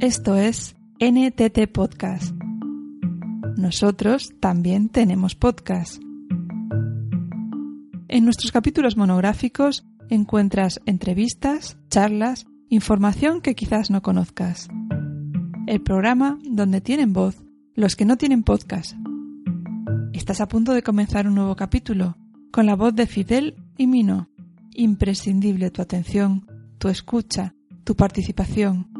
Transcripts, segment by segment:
Esto es NTT Podcast. Nosotros también tenemos podcast. En nuestros capítulos monográficos encuentras entrevistas, charlas, información que quizás no conozcas. El programa donde tienen voz los que no tienen podcast. Estás a punto de comenzar un nuevo capítulo con la voz de Fidel y Mino. Imprescindible tu atención, tu escucha, tu participación.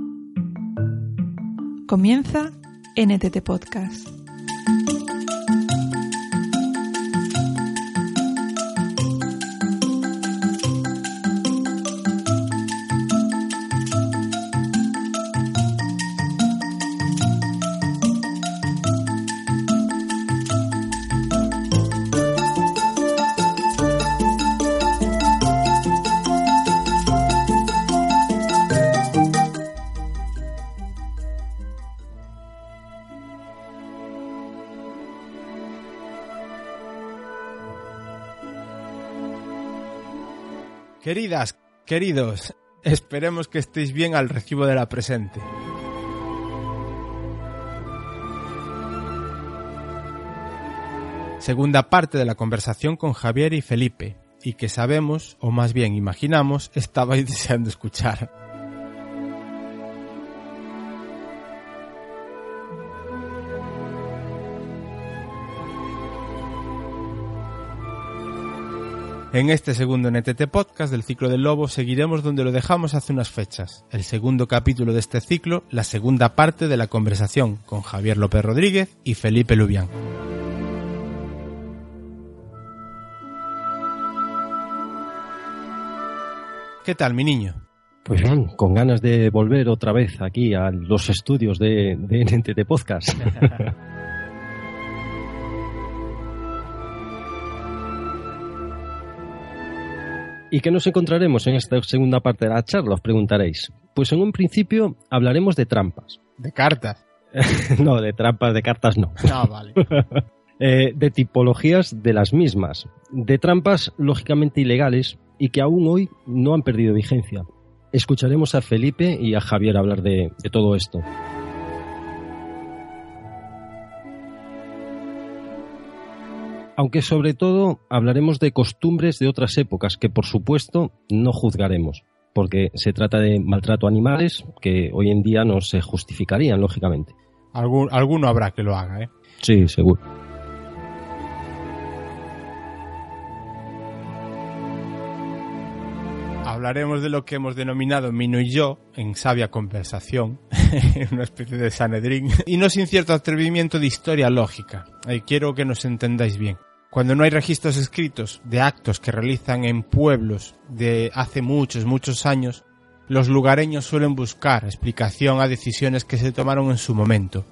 Comienza NTT Podcast. Queridas, queridos, esperemos que estéis bien al recibo de la presente. Segunda parte de la conversación con Javier y Felipe, y que sabemos, o más bien imaginamos, estabais deseando escuchar. En este segundo NTT Podcast del ciclo del lobo seguiremos donde lo dejamos hace unas fechas, el segundo capítulo de este ciclo, la segunda parte de la conversación con Javier López Rodríguez y Felipe Lubián. ¿Qué tal, mi niño? Pues bien, con ganas de volver otra vez aquí a los estudios de, de NTT Podcast. ¿Y qué nos encontraremos en esta segunda parte de la charla? Os preguntaréis. Pues en un principio hablaremos de trampas. De cartas. no, de trampas, de cartas no. Ah, vale. Eh, de tipologías de las mismas. De trampas lógicamente ilegales y que aún hoy no han perdido vigencia. Escucharemos a Felipe y a Javier hablar de, de todo esto. Aunque sobre todo hablaremos de costumbres de otras épocas que por supuesto no juzgaremos, porque se trata de maltrato a animales que hoy en día no se justificarían, lógicamente. Algún, alguno habrá que lo haga, ¿eh? Sí, seguro. Hablaremos de lo que hemos denominado Mino y yo, en sabia conversación, una especie de Sanedrín, y no sin cierto atrevimiento de historia lógica. Ahí quiero que nos entendáis bien. Cuando no hay registros escritos de actos que realizan en pueblos de hace muchos, muchos años, los lugareños suelen buscar explicación a decisiones que se tomaron en su momento.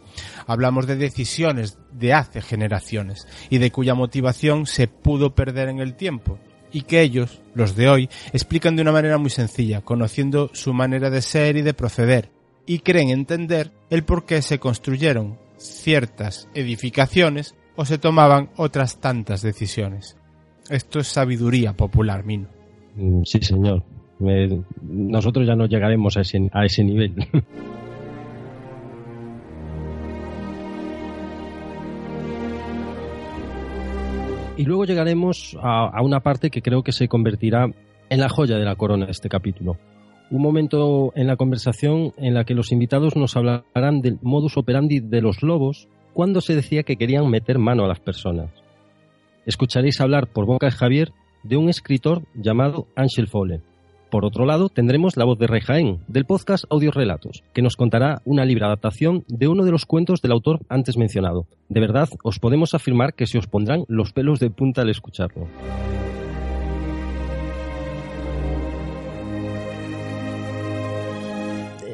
Hablamos de decisiones de hace generaciones y de cuya motivación se pudo perder en el tiempo y que ellos, los de hoy, explican de una manera muy sencilla, conociendo su manera de ser y de proceder, y creen entender el por qué se construyeron ciertas edificaciones o se tomaban otras tantas decisiones. Esto es sabiduría popular, Mino. Mm, Sí, señor. Nosotros ya no llegaremos a ese, a ese nivel. y luego llegaremos a una parte que creo que se convertirá en la joya de la corona de este capítulo. Un momento en la conversación en la que los invitados nos hablarán del modus operandi de los lobos cuando se decía que querían meter mano a las personas. Escucharéis hablar por boca de Javier de un escritor llamado Ángel Fole. Por otro lado, tendremos la voz de Rey del podcast Audios Relatos, que nos contará una libre adaptación de uno de los cuentos del autor antes mencionado. De verdad, os podemos afirmar que se os pondrán los pelos de punta al escucharlo.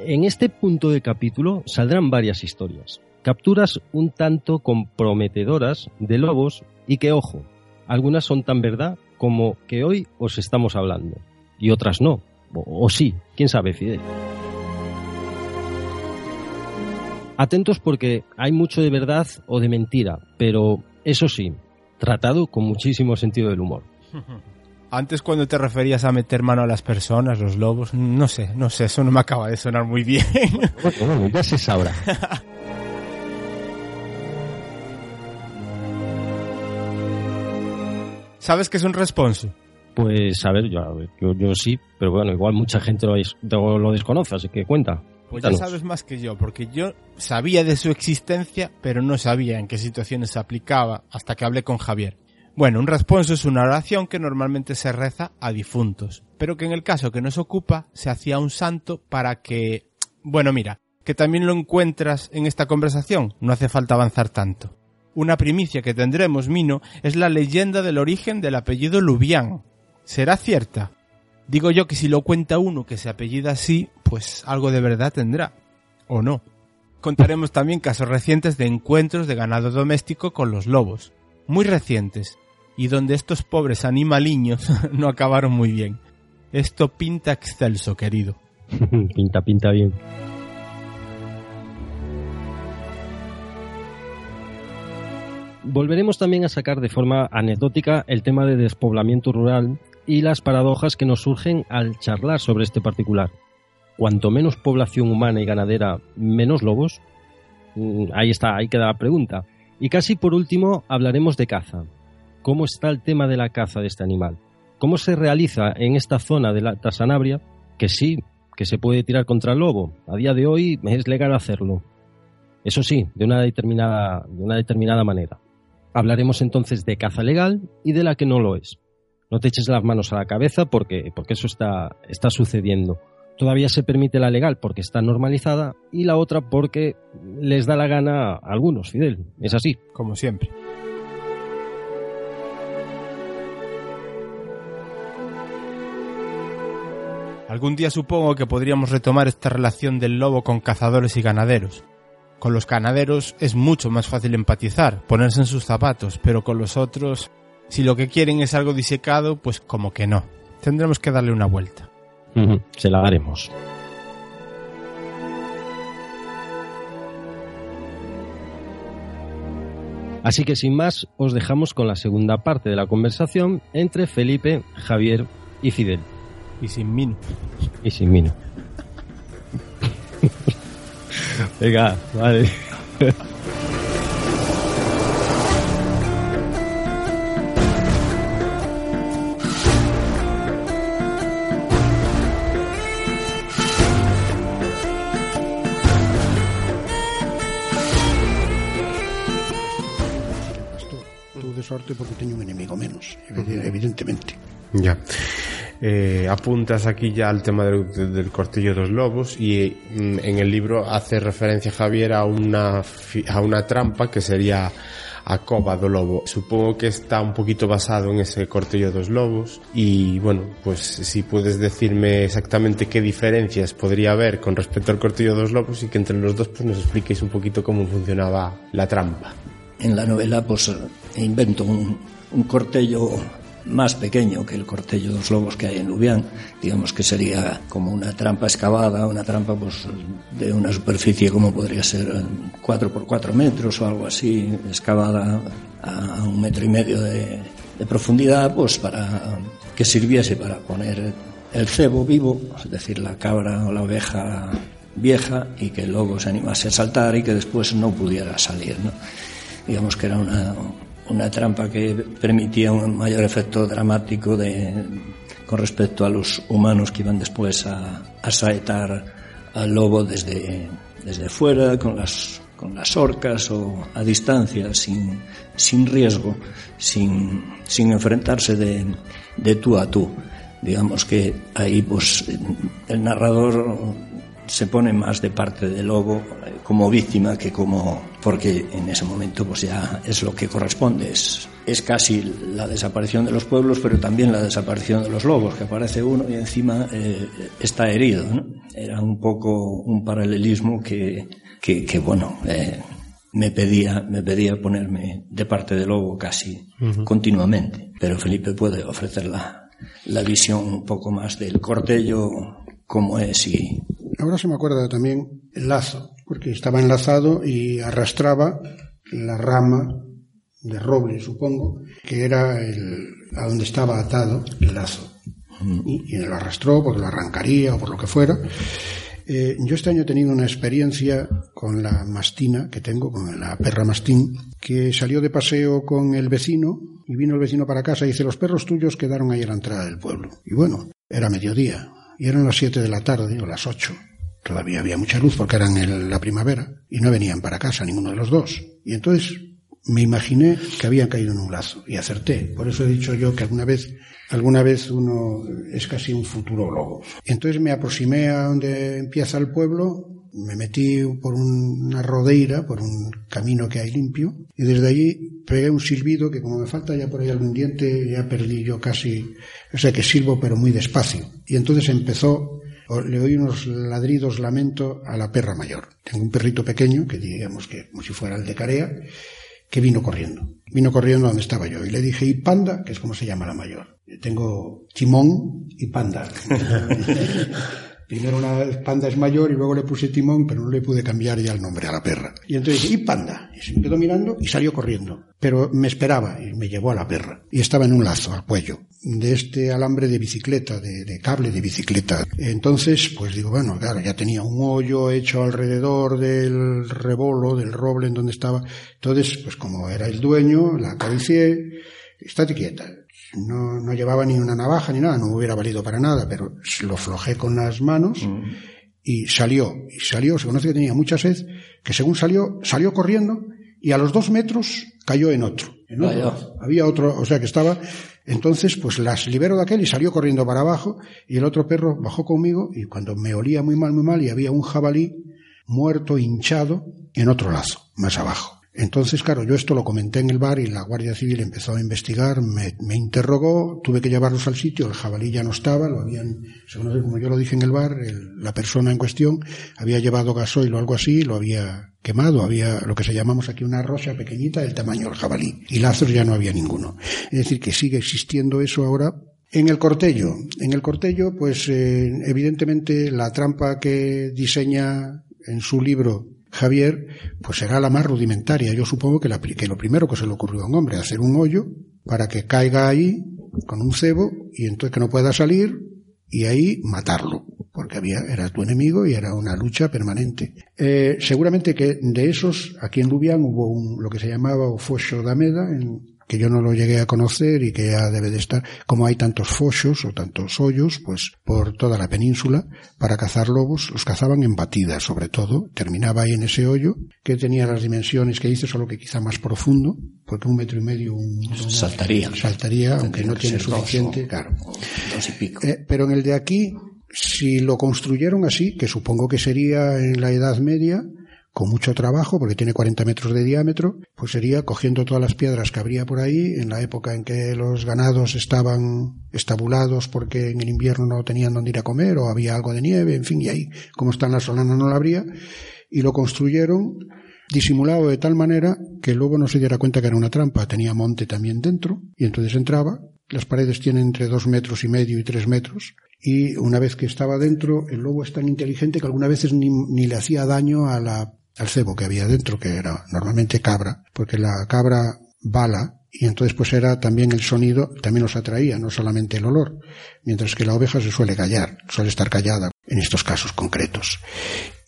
En este punto del capítulo saldrán varias historias, capturas un tanto comprometedoras de lobos y que, ojo, algunas son tan verdad como que hoy os estamos hablando y otras no, o, sí, quién sabe, Fidel. Atentos porque hay mucho de verdad o de mentira, pero eso sí, tratado con muchísimo sentido del humor. Antes cuando te referías a meter mano a las personas, los lobos, no sé, no sé, eso no me acaba de sonar muy bien. Bueno, ya se sabrá. ¿Sabes qué es un responso? Pues a ver, yo, yo, sí, pero bueno, igual mucha gente lo, lo desconoce, así que cuenta. Pues ya sabes más que yo, porque yo sabía de su existencia, pero no sabía en qué situaciones se aplicaba hasta que hablé con Javier. Bueno, un responso es una oración que normalmente se reza a difuntos, pero que en el caso que nos ocupa se hacía un santo para que... Bueno, mira, que también lo encuentras en esta conversación, no hace falta avanzar tanto. Una primicia que tendremos, Mino, es la leyenda del origen del apellido Lubián. ¿Será cierta? Digo yo que si lo cuenta uno que se apellida así, pues algo de verdad tendrá. ¿O no? Contaremos también casos recientes de encuentros de ganado doméstico con los lobos. Muy recientes, y donde estos pobres animaliños no acabaron muy bien. Esto pinta excelso, querido. pinta, pinta bien. Volveremos también a sacar de forma anecdótica el tema de despoblamiento rural y las paradojas que nos surgen al charlar sobre este particular. Cuanto menos población humana y ganadera, menos lobos. Mm, ahí está, ahí queda la pregunta. Y casi por último hablaremos de caza, cómo está el tema de la caza de este animal, cómo se realiza en esta zona de la Sanabria, que sí, que se puede tirar contra el lobo. A día de hoy es legal hacerlo. Eso sí, de una determinada, de una determinada manera. Hablaremos entonces de caza legal y de la que no lo es. No te eches las manos a la cabeza porque, porque eso está, está sucediendo. Todavía se permite la legal porque está normalizada y la otra porque les da la gana a algunos, Fidel. Es así. Como siempre. Algún día supongo que podríamos retomar esta relación del lobo con cazadores y ganaderos. Con los ganaderos es mucho más fácil empatizar, ponerse en sus zapatos, pero con los otros, si lo que quieren es algo disecado, pues como que no. Tendremos que darle una vuelta. Se la haremos. Así que sin más, os dejamos con la segunda parte de la conversación entre Felipe, Javier y Fidel. Y sin mino. Y sin mino. Venga, vale. porque teño un enemigo menos, evidentemente. Ya. Eh, apuntas aquí ya al tema del, del cortillo de los lobos y mm, en el libro hace referencia Javier a una, a una trampa que sería a cova do lobo. Supongo que está un poquito basado en ese cortillo dos lobos y bueno, pues si puedes decirme exactamente qué diferencias podría haber con respecto al cortillo dos lobos y que entre los dos pues nos expliquéis un poquito cómo funcionaba la trampa. En la novela pues invento un, un más pequeño que el cortello dos lobos que hay en Lubián, digamos que sería como una trampa excavada, una trampa pues, de una superficie como podría ser 4 por 4 metros o algo así, excavada a un metro y medio de, de profundidad, pues para que sirviese para poner el cebo vivo, es decir, la cabra o la oveja vieja y que el lobo se animase a saltar y que después no pudiera salir. Digamos que era una, una trampa que permitía un mayor efecto dramático de, con respecto a los humanos que iban después a, a saetar al lobo desde, desde fuera, con las, con las orcas o a distancia, sin, sin riesgo, sin, sin enfrentarse de, de tú a tú. Digamos que ahí pues el narrador se pone más de parte del lobo eh, como víctima que como porque en ese momento pues ya es lo que corresponde es, es casi la desaparición de los pueblos pero también la desaparición de los lobos que aparece uno y encima eh, está herido ¿no? era un poco un paralelismo que, que, que bueno eh, me pedía, me pedía ponerme de parte del lobo casi continuamente. Pero Felipe puede ofrecer la, la visión un poco más del cortello como es y... Ahora se me acuerda también el lazo, porque estaba enlazado y arrastraba la rama de roble, supongo, que era el, a donde estaba atado el lazo. Y, y lo arrastró porque lo arrancaría o por lo que fuera. Eh, yo este año he tenido una experiencia con la mastina que tengo, con la perra mastín, que salió de paseo con el vecino y vino el vecino para casa y dice, los perros tuyos quedaron ahí a la entrada del pueblo. Y bueno, era mediodía y eran las siete de la tarde o las ocho. Todavía había mucha luz porque eran en la primavera y no venían para casa ninguno de los dos. Y entonces me imaginé que habían caído en un lazo y acerté. Por eso he dicho yo que alguna vez alguna vez uno es casi un futurólogo. Entonces me aproximé a donde empieza el pueblo, me metí por una rodeira, por un camino que hay limpio, y desde allí pegué un silbido que como me falta ya por ahí algún diente, ya perdí yo casi, o sea que silbo pero muy despacio. Y entonces empezó, le oí unos ladridos lamento a la perra mayor. Tengo un perrito pequeño, que digamos que como si fuera el de Carea, que vino corriendo. Vino corriendo donde estaba yo. Y le dije, y Panda, que es como se llama la mayor. Tengo Timón y Panda. Primero una panda es mayor y luego le puse timón, pero no le pude cambiar ya el nombre a la perra. Y entonces dije, y panda. Y se me quedó mirando y salió corriendo. Pero me esperaba y me llevó a la perra. Y estaba en un lazo al cuello de este alambre de bicicleta, de, de, cable de bicicleta. Entonces, pues digo, bueno, claro, ya tenía un hoyo hecho alrededor del rebolo, del roble en donde estaba. Entonces, pues como era el dueño, la acaricié, estate quieta. No, no llevaba ni una navaja ni nada, no me hubiera valido para nada, pero lo flojé con las manos mm. y salió. Y salió, se conoce que tenía mucha sed, que según salió, salió corriendo y a los dos metros cayó en otro. En otro. Había otro, o sea que estaba, entonces pues las libero de aquel y salió corriendo para abajo y el otro perro bajó conmigo y cuando me olía muy mal, muy mal y había un jabalí muerto, hinchado, en otro lazo, más abajo. Entonces, claro, yo esto lo comenté en el bar y la Guardia Civil empezó a investigar, me, interrogó, tuve que llevarlos al sitio, el jabalí ya no estaba, lo habían, según como yo lo dije en el bar, el, la persona en cuestión había llevado gasoil o algo así, lo había quemado, había lo que se llamamos aquí una rocha pequeñita del tamaño del jabalí, y lazos ya no había ninguno. Es decir, que sigue existiendo eso ahora, en el cortello, en el cortello, pues eh, evidentemente la trampa que diseña en su libro Javier, pues será la más rudimentaria. Yo supongo que, la, que, lo primero que se le ocurrió a un hombre, hacer un hoyo para que caiga ahí con un cebo y entonces que no pueda salir y ahí matarlo, porque había, era tu enemigo y era una lucha permanente. Eh, seguramente que de esos, aquí en Lubián hubo un, lo que se llamaba Ofoxo da Meda, en, que yo no lo llegué a conocer y que ya debe de estar, como hay tantos fochos o tantos hoyos, pues por toda la península, para cazar lobos, los cazaban en batidas sobre todo, terminaba ahí en ese hoyo, que tenía las dimensiones que hice, solo que quizá más profundo, porque un metro y medio un, saltaría, saltaría, aunque no tiene suficiente, dos, claro. Dos y pico. Eh, pero en el de aquí, si lo construyeron así, que supongo que sería en la Edad Media, con mucho trabajo, porque tiene 40 metros de diámetro, pues sería cogiendo todas las piedras que habría por ahí, en la época en que los ganados estaban estabulados porque en el invierno no tenían dónde ir a comer o había algo de nieve, en fin, y ahí, como está en la solana, no la habría, y lo construyeron disimulado de tal manera que lobo no se diera cuenta que era una trampa, tenía monte también dentro, y entonces entraba, las paredes tienen entre dos metros y medio y tres metros, y una vez que estaba dentro, el lobo es tan inteligente que algunas veces ni, ni le hacía daño a la al cebo que había dentro, que era normalmente cabra, porque la cabra bala y entonces pues era también el sonido, también los atraía, no solamente el olor, mientras que la oveja se suele callar, suele estar callada en estos casos concretos.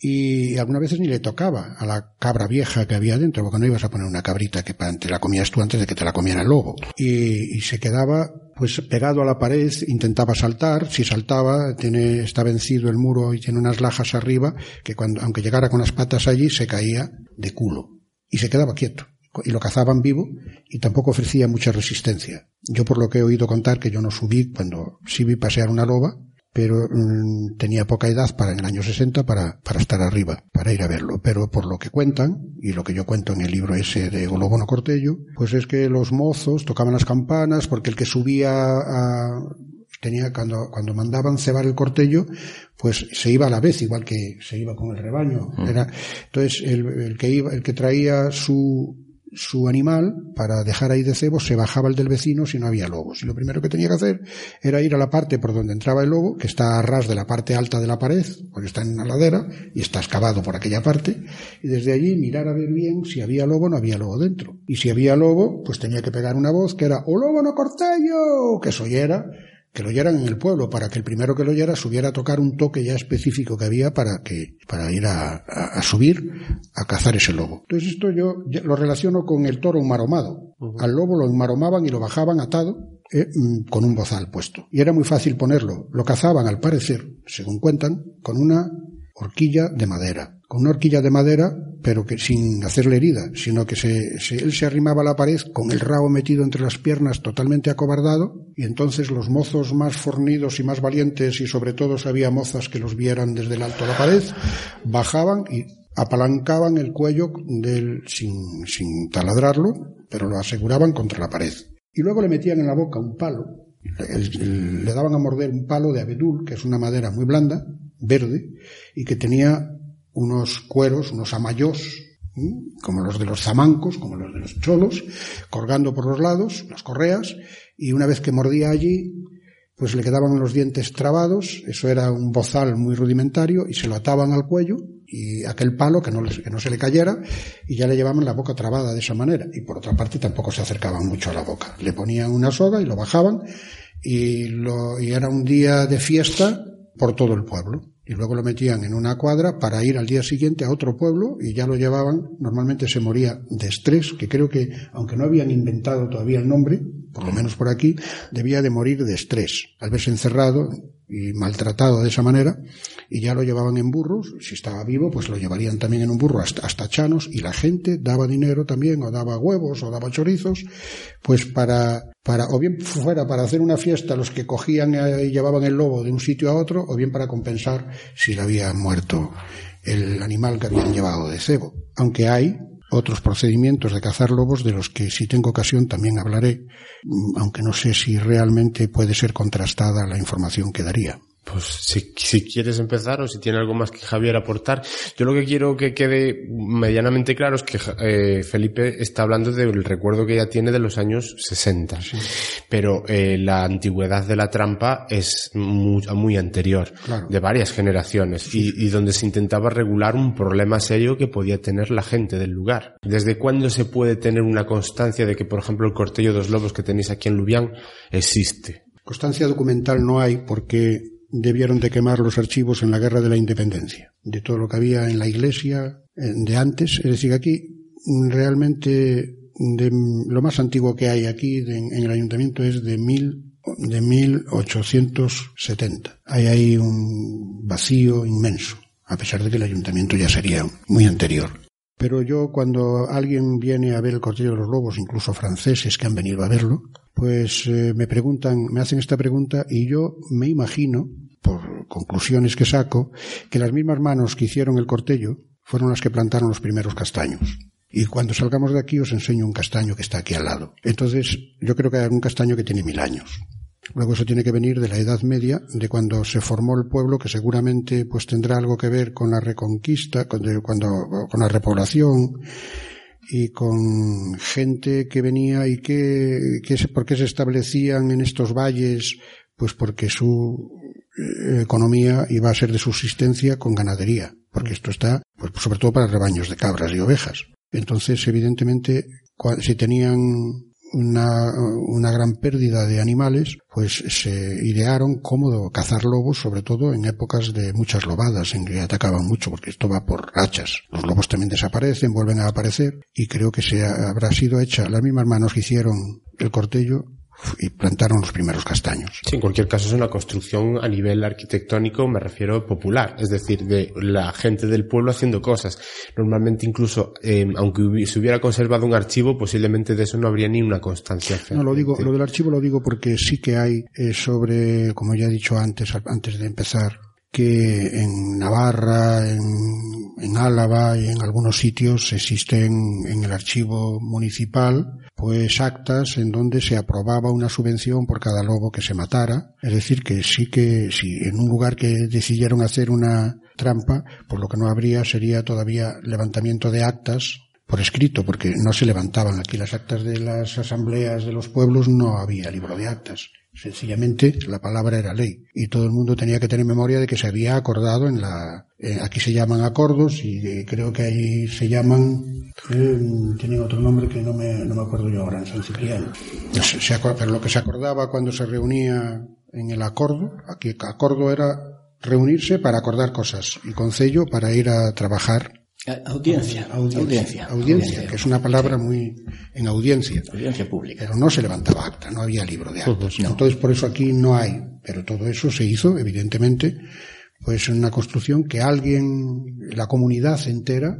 Y algunas veces ni le tocaba a la cabra vieja que había dentro, porque no ibas a poner una cabrita que te la comías tú antes de que te la comiera el lobo. Y, y se quedaba pues pegado a la pared, intentaba saltar, si saltaba, tiene, está vencido el muro y tiene unas lajas arriba, que cuando, aunque llegara con las patas allí, se caía de culo. Y se quedaba quieto y lo cazaban vivo y tampoco ofrecía mucha resistencia. Yo por lo que he oído contar que yo no subí cuando sí vi pasear una loba, pero mm, tenía poca edad para en el año 60 para, para estar arriba, para ir a verlo. Pero por lo que cuentan, y lo que yo cuento en el libro ese de Olobono Cortello, pues es que los mozos tocaban las campanas porque el que subía a, tenía cuando, cuando mandaban cebar el cortello, pues se iba a la vez, igual que se iba con el rebaño. Mm. Era, entonces el, el que iba, el que traía su, su animal para dejar ahí de cebo, se bajaba el del vecino si no había lobos. Y lo primero que tenía que hacer era ir a la parte por donde entraba el lobo, que está a ras de la parte alta de la pared, porque está en una ladera y está excavado por aquella parte, y desde allí mirar a ver bien si había lobo o no había lobo dentro. Y si había lobo, pues tenía que pegar una voz que era ¡O lobo no cortello! que eso oyera que lo oyeran en el pueblo, para que el primero que lo oyera subiera a tocar un toque ya específico que había para que, para ir a, a, subir a cazar ese lobo. Entonces esto yo lo relaciono con el toro enmaromado. Al lobo lo enmaromaban y lo bajaban atado eh, mm, con un bozal puesto. Y era muy fácil ponerlo. Lo cazaban, al parecer, según cuentan, con una horquilla de madera. Una horquilla de madera, pero que sin hacerle herida, sino que se, él se arrimaba a la pared con el rabo metido entre las piernas totalmente acobardado, y entonces los mozos más fornidos y más valientes, y sobre todo si había mozas que los vieran desde el alto de la pared, bajaban y apalancaban el cuello del, sin taladrarlo, pero lo aseguraban contra la pared. Y luego le metían en la boca un palo, le daban a morder un palo de abedul, que es una madera muy blanda, verde, y que tenía unos cueros, unos amayos, como los de los zamancos, como los de los cholos, colgando por los lados, las correas, y una vez que mordía allí, pues le quedaban los dientes trabados, eso era un bozal muy rudimentario, y se lo ataban al cuello, y aquel palo que no, que no se le cayera, y ya le llevaban la boca trabada de esa manera, y por otra parte tampoco se acercaban mucho a la boca. Le ponían una soga y lo bajaban, y, lo, y era un día de fiesta por todo el pueblo y luego lo metían en una cuadra para ir al día siguiente a otro pueblo y ya lo llevaban, normalmente se moría de estrés, que creo que, aunque no habían inventado todavía el nombre, por lo menos por aquí, debía de morir de estrés, al verse encerrado y maltratado de esa manera, y ya lo llevaban en burros, si estaba vivo, pues lo llevarían también en un burro hasta, hasta Chanos, y la gente daba dinero también, o daba huevos, o daba chorizos, pues para, para, o bien fuera para hacer una fiesta los que cogían y llevaban el lobo de un sitio a otro, o bien para compensar si le había muerto el animal que habían llevado de cebo. Aunque hay otros procedimientos de cazar lobos de los que si tengo ocasión también hablaré, mm, aunque no sé si realmente puede ser contrastada la información que daría. Pues si, si, quieres empezar o si tiene algo más que Javier aportar, yo lo que quiero que quede medianamente claro es que eh, Felipe está hablando del recuerdo que ya tiene de los años 60, pero eh, la antigüedad de la trampa es muy, muy anterior, de varias generaciones, y, y, donde se intentaba regular un problema serio que podía tener la gente del lugar. ¿Desde cuándo se puede tener una constancia de que, por ejemplo, el cortello de los lobos que tenéis aquí en Lubián existe? Constancia documental no hay porque debieron de quemar los archivos en la guerra de la independencia, de todo lo que había en la iglesia de antes. Es decir, aquí realmente de, lo más antiguo que hay aquí en el ayuntamiento es de mil de 1870. Hay ahí un vacío inmenso, a pesar de que el ayuntamiento ya sería muy anterior. Pero yo cuando alguien viene a ver el Cortillo de los Lobos, incluso franceses que han venido a verlo, pues eh, me preguntan, me hacen esta pregunta y yo me imagino por conclusiones que saco, que las mismas manos que hicieron el cortello fueron las que plantaron los primeros castaños. Y cuando salgamos de aquí os enseño un castaño que está aquí al lado. Entonces, yo creo que hay un castaño que tiene mil años. Luego eso tiene que venir de la Edad Media, de cuando se formó el pueblo, que seguramente pues tendrá algo que ver con la reconquista, con, cuando, con la repoblación y con gente que venía y que, que por qué se establecían en estos valles, pues porque su eh, economía iba a ser de subsistencia con ganadería, porque esto está, pues, sobre todo para rebaños de cabras y ovejas. Entonces, evidentemente, si tenían una, gran pérdida de animales, pues se idearon cómo cazar lobos, sobre todo en épocas de muchas lobadas, en que atacaban mucho, porque esto va por rachas. Los lobos también desaparecen, vuelven a aparecer, y creo que se habrá sido hecha las mismas manos que hicieron el cortello, y plantaron los primeros castaños. Sí, en cualquier caso es una construcción a nivel arquitectónico, me refiero popular, es decir, de la gente del pueblo haciendo cosas. Normalmente incluso, eh, aunque se hubiera conservado un archivo, posiblemente de eso no habría ni una constancia. No, lo digo, lo del archivo lo digo porque sí que hay eh, sobre, como ya he dicho antes, antes de empezar, que en Navarra, en, Álava y en algunos sitios existen en el archivo municipal pues actas en donde se aprobaba una subvención por cada lobo que se matara. Es decir, que sí que si en un lugar que decidieron hacer una trampa, pues lo que no habría sería todavía levantamiento de actas por escrito, porque no se levantaban aquí las actas de las asambleas de los pueblos, no había libro de actas. Sencillamente la palabra era ley y todo el mundo tenía que tener memoria de que se había acordado en la... Eh, aquí se llaman acordos y eh, creo que ahí se llaman... Eh, tienen otro nombre que no me, no me acuerdo yo ahora, en San Cipriano. Pero lo que se acordaba cuando se reunía en el acordo, aquí acordo era reunirse para acordar cosas y concello para ir a trabajar Audiencia, audiencia, audiencia, que es una palabra muy en audiencia. Audiencia pública. Pero no se levantaba acta, no había libro de actas. Entonces por eso aquí no hay, pero todo eso se hizo, evidentemente, pues en una construcción que alguien, la comunidad entera,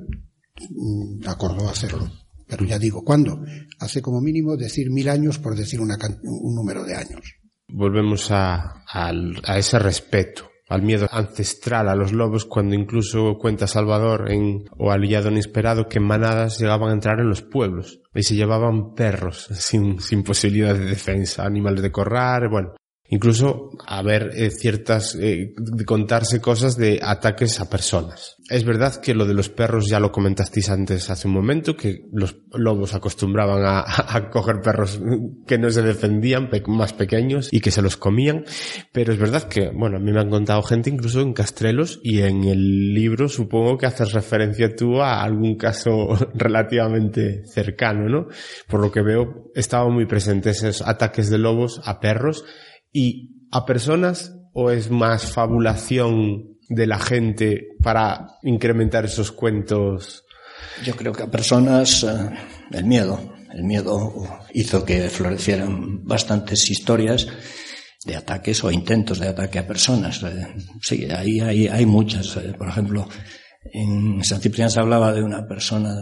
mm, acordó hacerlo. Pero ya digo, ¿cuándo? Hace como mínimo decir mil años por decir una, un número de años. Volvemos a, a ese respeto al miedo ancestral a los lobos cuando incluso cuenta Salvador en o al inesperado que manadas llegaban a entrar en los pueblos y se llevaban perros sin, sin posibilidad de defensa, animales de corral, bueno, incluso haber eh, ciertas, eh, contarse cosas de ataques a personas. Es verdad que lo de los perros ya lo comentasteis antes hace un momento, que los lobos acostumbraban a, coger perros que no se defendían, más pequeños, y que se los comían, pero es verdad que, bueno, a mí me han contado gente incluso en Castrelos y en el libro supongo que haces referencia tú a algún caso relativamente cercano, ¿no? Por lo que veo, estaban muy presentes esos ataques de lobos a perros y a personas o es más fabulación de la gente para incrementar esos cuentos? Yo creo que a personas eh, el miedo, el miedo hizo que florecieran bastantes historias de ataques o intentos de ataque a personas. Eh, sí, ahí hay, hay muchas. Eh, por ejemplo, en San Ciprián se hablaba de una persona,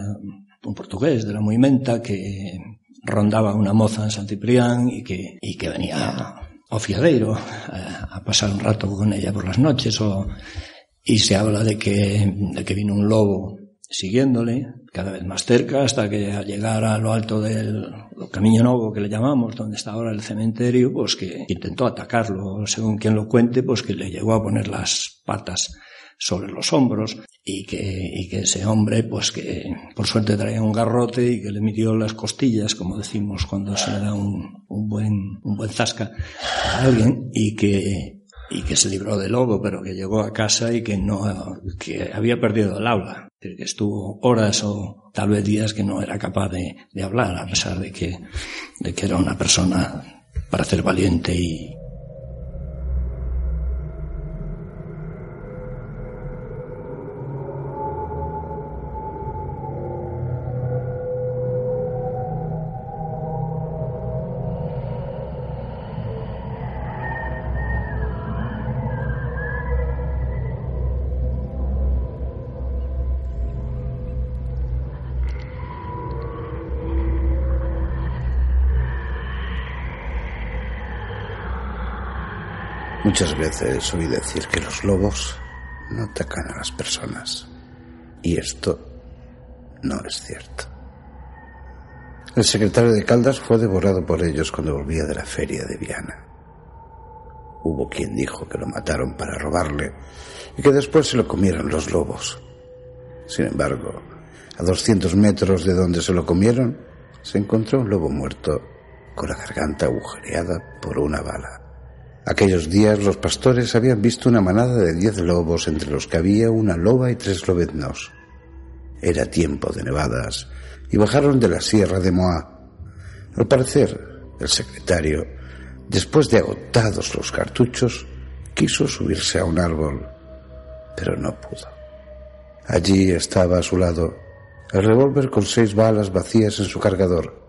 un portugués de la Movimenta, que rondaba una moza en San Ciprián y que, y que venía o fiadeiro a, a pasar un rato con ella por las noches o y se habla de que, de que vino un lobo siguiéndole cada vez más cerca hasta que al llegar a lo alto del camino nuevo que le llamamos, donde está ahora el cementerio, pues que intentó atacarlo, según quien lo cuente, pues que le llegó a poner las patas sobre los hombros y que, y que ese hombre, pues que por suerte traía un garrote y que le midió las costillas, como decimos cuando se le da un, un buen, un buen zasca a alguien y que, y que se libró del lobo, pero que llegó a casa y que no, que había perdido el habla, que estuvo horas o tal vez días que no era capaz de, de hablar, a pesar de que, de que era una persona para ser valiente y, Muchas veces oí decir que los lobos no atacan a las personas. Y esto no es cierto. El secretario de Caldas fue devorado por ellos cuando volvía de la feria de Viana. Hubo quien dijo que lo mataron para robarle y que después se lo comieron los lobos. Sin embargo, a 200 metros de donde se lo comieron, se encontró un lobo muerto con la garganta agujereada por una bala. Aquellos días los pastores habían visto una manada de diez lobos entre los que había una loba y tres lobeznos. Era tiempo de nevadas y bajaron de la sierra de Moá. Al parecer, el secretario, después de agotados los cartuchos, quiso subirse a un árbol, pero no pudo. Allí estaba a su lado el revólver con seis balas vacías en su cargador.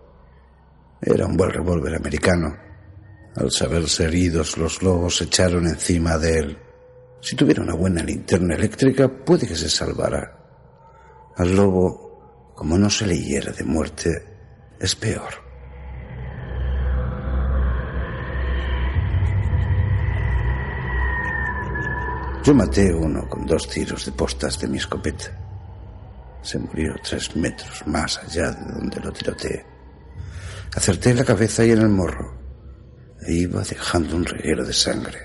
Era un buen revólver americano Al saberse heridos, los lobos se echaron encima de él. Si tuviera una buena linterna eléctrica, puede que se salvara. Al lobo, como no se le hiera de muerte, es peor. Yo maté uno con dos tiros de postas de mi escopeta. Se murió tres metros más allá de donde lo tiroteé. Acerté en la cabeza y en el morro. Iba dejando un reguero de sangre.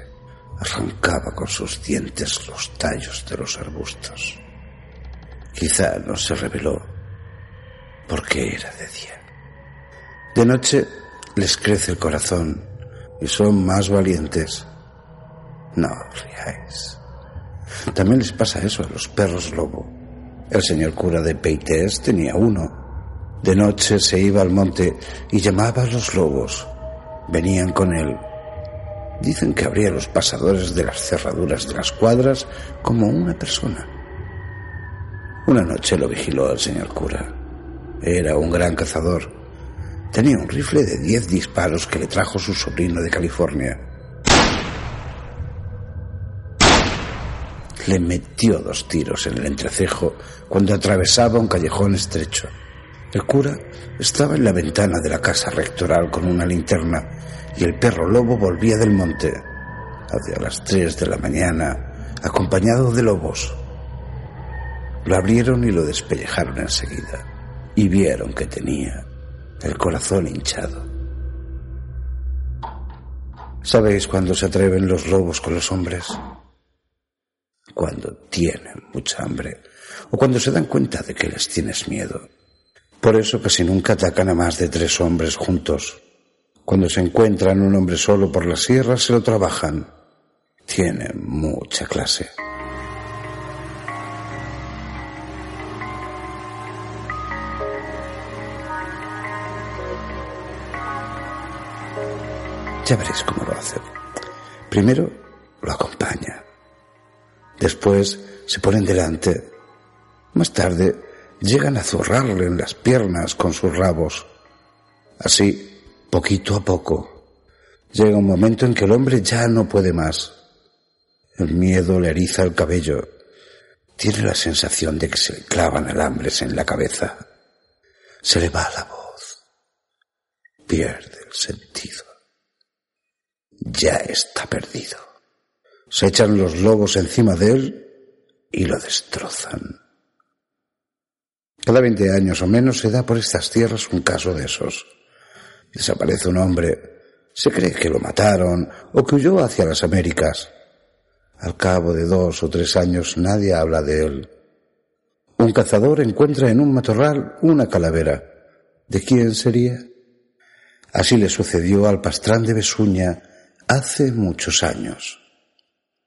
Arrancaba con sus dientes los tallos de los arbustos. Quizá no se reveló porque era de día. De noche les crece el corazón y son más valientes. No riáis. También les pasa eso a los perros lobo. El señor cura de Peites tenía uno. De noche se iba al monte y llamaba a los lobos. Venían con él. Dicen que abría los pasadores de las cerraduras de las cuadras como una persona. Una noche lo vigiló el señor cura. Era un gran cazador. Tenía un rifle de diez disparos que le trajo su sobrino de California. le metió dos tiros en el entrecejo cuando atravesaba un callejón estrecho. El cura estaba en la ventana de la casa rectoral con una linterna y el perro lobo volvía del monte hacia las tres de la mañana acompañado de lobos. Lo abrieron y lo despellejaron enseguida y vieron que tenía el corazón hinchado. ¿Sabéis cuándo se atreven los lobos con los hombres? cuando tienen mucha hambre o cuando se dan cuenta de que les tienes miedo. Por eso casi nunca atacan a más de tres hombres juntos. Cuando se encuentran un hombre solo por la sierra se lo trabajan. Tienen mucha clase. Ya veréis cómo lo hace. Primero lo acompaña. Después se ponen delante. Más tarde llegan a zurrarle en las piernas con sus rabos. Así, poquito a poco, llega un momento en que el hombre ya no puede más. El miedo le eriza el cabello. Tiene la sensación de que se le clavan alambres en la cabeza. Se le va la voz. Pierde el sentido. Ya está perdido. Se echan los lobos encima de él y lo destrozan. Cada veinte años o menos se da por estas tierras un caso de esos. Desaparece un hombre, se cree que lo mataron o que huyó hacia las Américas. Al cabo de dos o tres años nadie habla de él. Un cazador encuentra en un matorral una calavera. ¿De quién sería? Así le sucedió al pastrán de Besuña hace muchos años.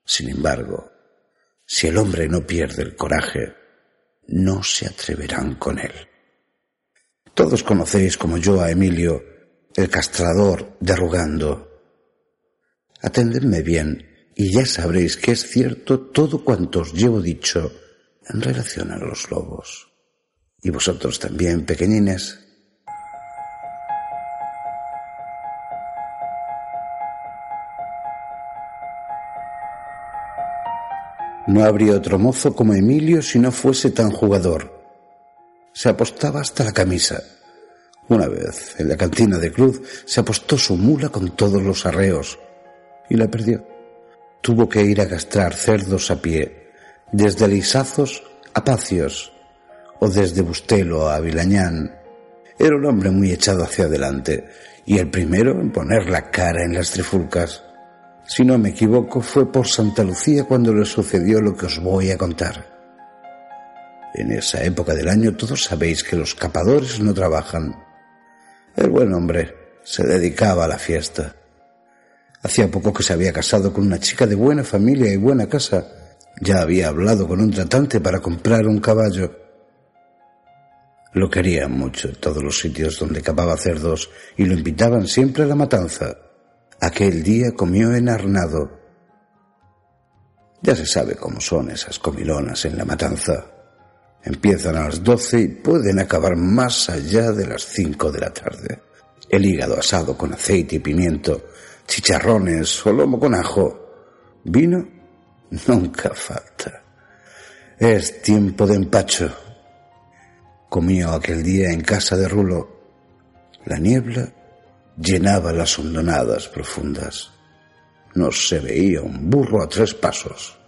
Sin embargo, si el hombre no pierde el coraje, no se atreverán con él. Todos conocéis como yo a Emilio, el castrador de Rugando. Atendedme bien y ya sabréis que es cierto todo cuanto os llevo dicho en relación a los lobos. Y vosotros también, pequeñines, No habría otro mozo como Emilio si no fuese tan jugador. Se apostaba hasta la camisa. Una vez, en la cantina de Cruz, se apostó su mula con todos los arreos y la perdió. Tuvo que ir a castrar cerdos a pie, desde Lisazos a Pacios o desde Bustelo a Vilañán. Era un hombre muy echado hacia adelante y el primero en poner la cara en las trifulcas. Si no me equivoco, fue por Santa Lucía cuando le sucedió lo que os voy a contar. En esa época del año todos sabéis que los capadores no trabajan. El buen hombre se dedicaba a la fiesta. Hacía poco que se había casado con una chica de buena familia y buena casa. Ya había hablado con un tratante para comprar un caballo. Lo querían mucho en todos los sitios donde capaba cerdos y lo invitaban siempre a la matanza. Aquel día comió en Arnado. Ya se sabe cómo son esas comilonas en la matanza. Empiezan a las doce y pueden acabar más allá de las cinco de la tarde. El hígado asado con aceite y pimiento, chicharrones o lomo con ajo. Vino nunca falta. Es tiempo de empacho. Comió aquel día en casa de Rulo. La niebla llenaba las hondonadas profundas. No se veía un burro a tres pasos.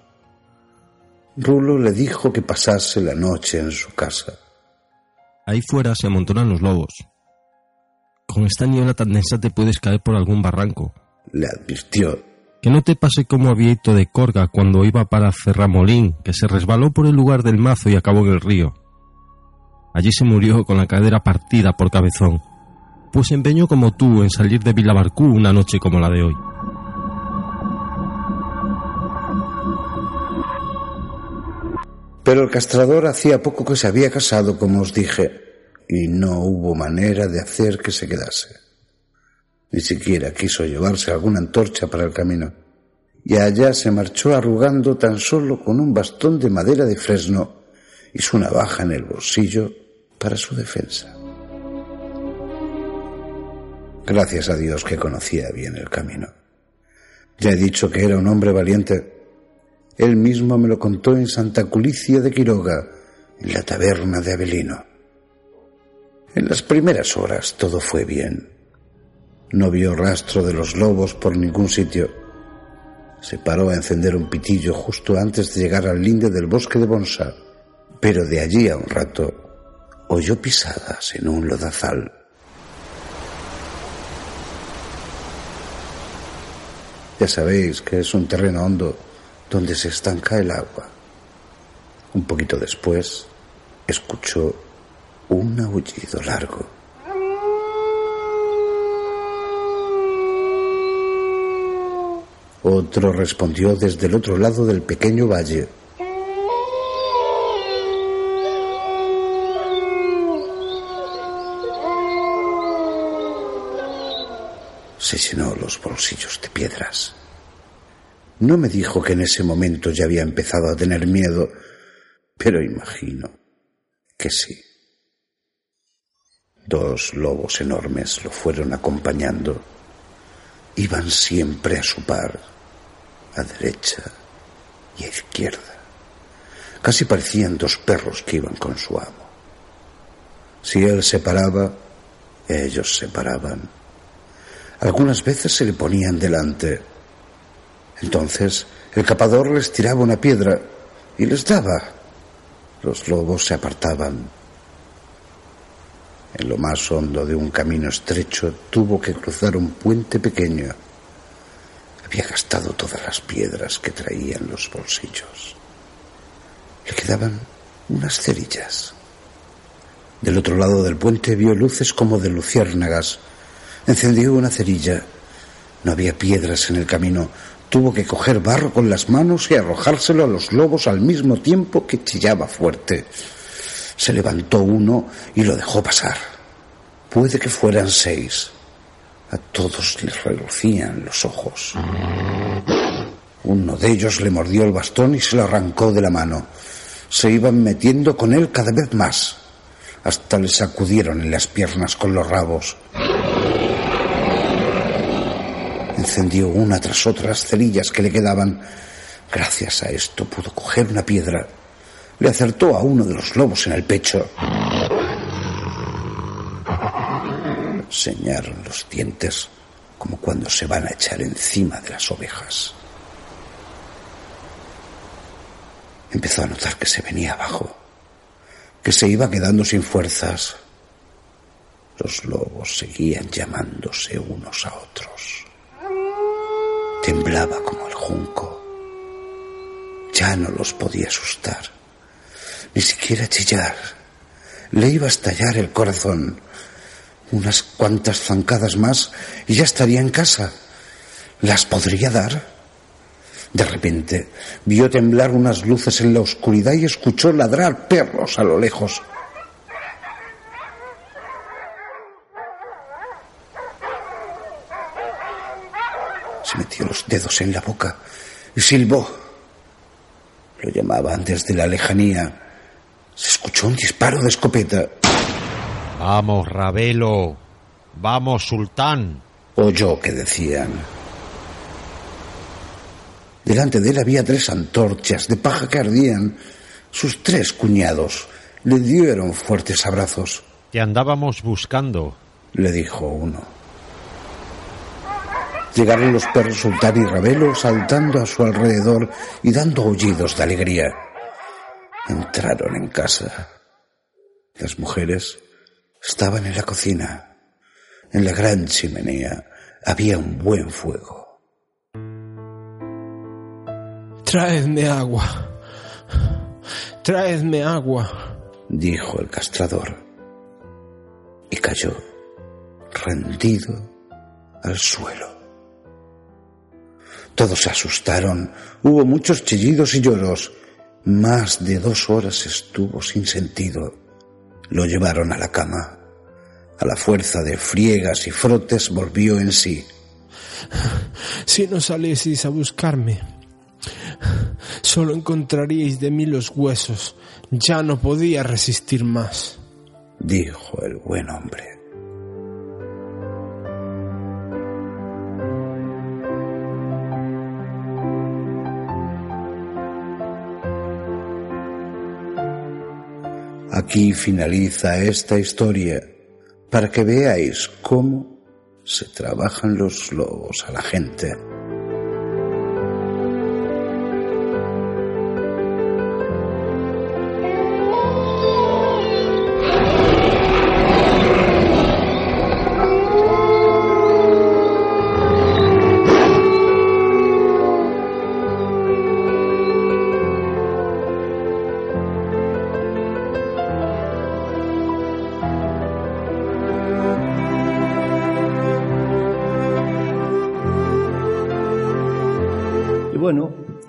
Rulo le dijo que pasase la noche en su casa. Ahí fuera se amontonan los lobos. Con esta niebla tan densa te puedes caer por algún barranco. Le advirtió. Que no te pase como a Vieito de Corga cuando iba para Ferramolín, que se resbaló por el lugar del mazo y acabó en el río. Allí se murió con la cadera partida por cabezón, pues empeñó como tú en salir de Vilabarcú una noche como la de hoy. Pero el castrador hacía poco que se había casado, como os dije, y no hubo manera de hacer que se quedase. Ni siquiera quiso llevarse alguna antorcha para el camino. Y allá se marchó arrugando tan solo con un bastón de madera de fresno y su navaja en el bolsillo para su defensa. Gracias a Dios que conocía bien el camino. Ya he dicho que era un hombre valiente. Él mismo me lo contó en Santa Culicia de Quiroga, en la taberna de Avelino. En las primeras horas todo fue bien. No vio rastro de los lobos por ningún sitio. Se paró a encender un pitillo justo antes de llegar al linde del bosque de Bonsa, pero de allí a un rato oyó pisadas en un lodazal. Ya sabéis que es un terreno hondo donde se estanca el agua. Un poquito después escuchó un aullido largo. Otro respondió desde el otro lado del pequeño valle. Se llenó los bolsillos de piedras. No me dijo que en ese momento ya había empezado a tener miedo, pero imagino que sí. Dos lobos enormes lo fueron acompañando. Iban siempre a su par, a derecha y a izquierda. Casi parecían dos perros que iban con su amo. Si él se paraba, ellos se paraban. Algunas veces se le ponían delante. Entonces el capador les tiraba una piedra y les daba. Los lobos se apartaban en lo más hondo de un camino estrecho, tuvo que cruzar un puente pequeño. Había gastado todas las piedras que traía en los bolsillos. Le quedaban unas cerillas. Del otro lado del puente vio luces como de luciérnagas. Encendió una cerilla. No había piedras en el camino. Tuvo que coger barro con las manos y arrojárselo a los lobos al mismo tiempo que chillaba fuerte. Se levantó uno y lo dejó pasar. Puede que fueran seis. A todos les relucían los ojos. Uno de ellos le mordió el bastón y se lo arrancó de la mano. Se iban metiendo con él cada vez más. Hasta le sacudieron en las piernas con los rabos. Encendió una tras otra las cerillas que le quedaban. Gracias a esto pudo coger una piedra le acertó a uno de los lobos en el pecho. Señaron los dientes como cuando se van a echar encima de las ovejas. Empezó a notar que se venía abajo, que se iba quedando sin fuerzas. Los lobos seguían llamándose unos a otros. Temblaba como el junco. Ya no los podía asustar ni siquiera chillar. Le iba a estallar el corazón. Unas cuantas zancadas más y ya estaría en casa. ¿Las podría dar? De repente vio temblar unas luces en la oscuridad y escuchó ladrar perros a lo lejos. Se metió los dedos en la boca y silbó. Lo llamaban desde la lejanía. Se escuchó un disparo de escopeta. Vamos, Ravelo. Vamos, Sultán. Oyó que decían. Delante de él había tres antorchas de paja que ardían. Sus tres cuñados le dieron fuertes abrazos. Te andábamos buscando, le dijo uno. Llegaron los perros Sultán y Ravelo saltando a su alrededor y dando aullidos de alegría. Entraron en casa. Las mujeres estaban en la cocina. En la gran chimenea había un buen fuego. Traedme agua. Traedme agua, dijo el castrador. Y cayó, rendido al suelo. Todos se asustaron. Hubo muchos chillidos y lloros. Más de dos horas estuvo sin sentido. Lo llevaron a la cama. A la fuerza de friegas y frotes volvió en sí. Si no salieseis a buscarme, solo encontraríais de mí los huesos. Ya no podía resistir más. Dijo el buen hombre. Aquí finaliza esta historia para que veáis cómo se trabajan los lobos a la gente.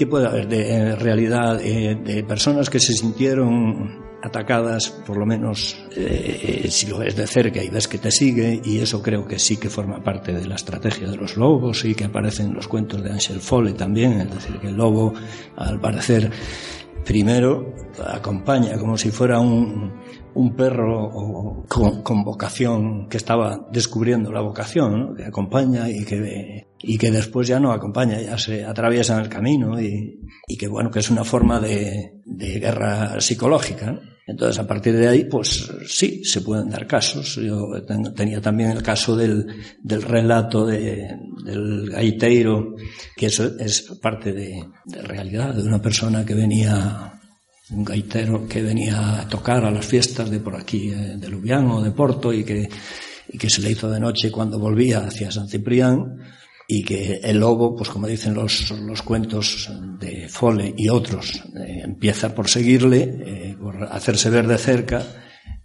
¿Qué puede haber de realidad de personas que se sintieron atacadas, por lo menos eh, si lo ves de cerca y ves que te sigue, y eso creo que sí que forma parte de la estrategia de los lobos y que aparece en los cuentos de Ansel Fole también, es decir, que el lobo, al parecer, primero acompaña como si fuera un, un perro con, vocación que estaba descubriendo la vocación, que acompaña y que, y que después ya no acompaña, ya se atraviesa el camino y, y que bueno, que es una forma de, de guerra psicológica. Entonces, a partir de ahí, pues sí, se pueden dar casos. Yo tenía también el caso del, del relato de, del gaiteiro, que eso es parte de, de realidad, de una persona que venía un gaitero que venía a tocar a las fiestas de por aquí, eh, de Lubiano o de Porto, y que, y que se le hizo de noche cuando volvía hacia San Ciprián, y que el lobo, pues como dicen los, los cuentos de Fole y otros, eh, empieza por seguirle, eh, por hacerse ver de cerca,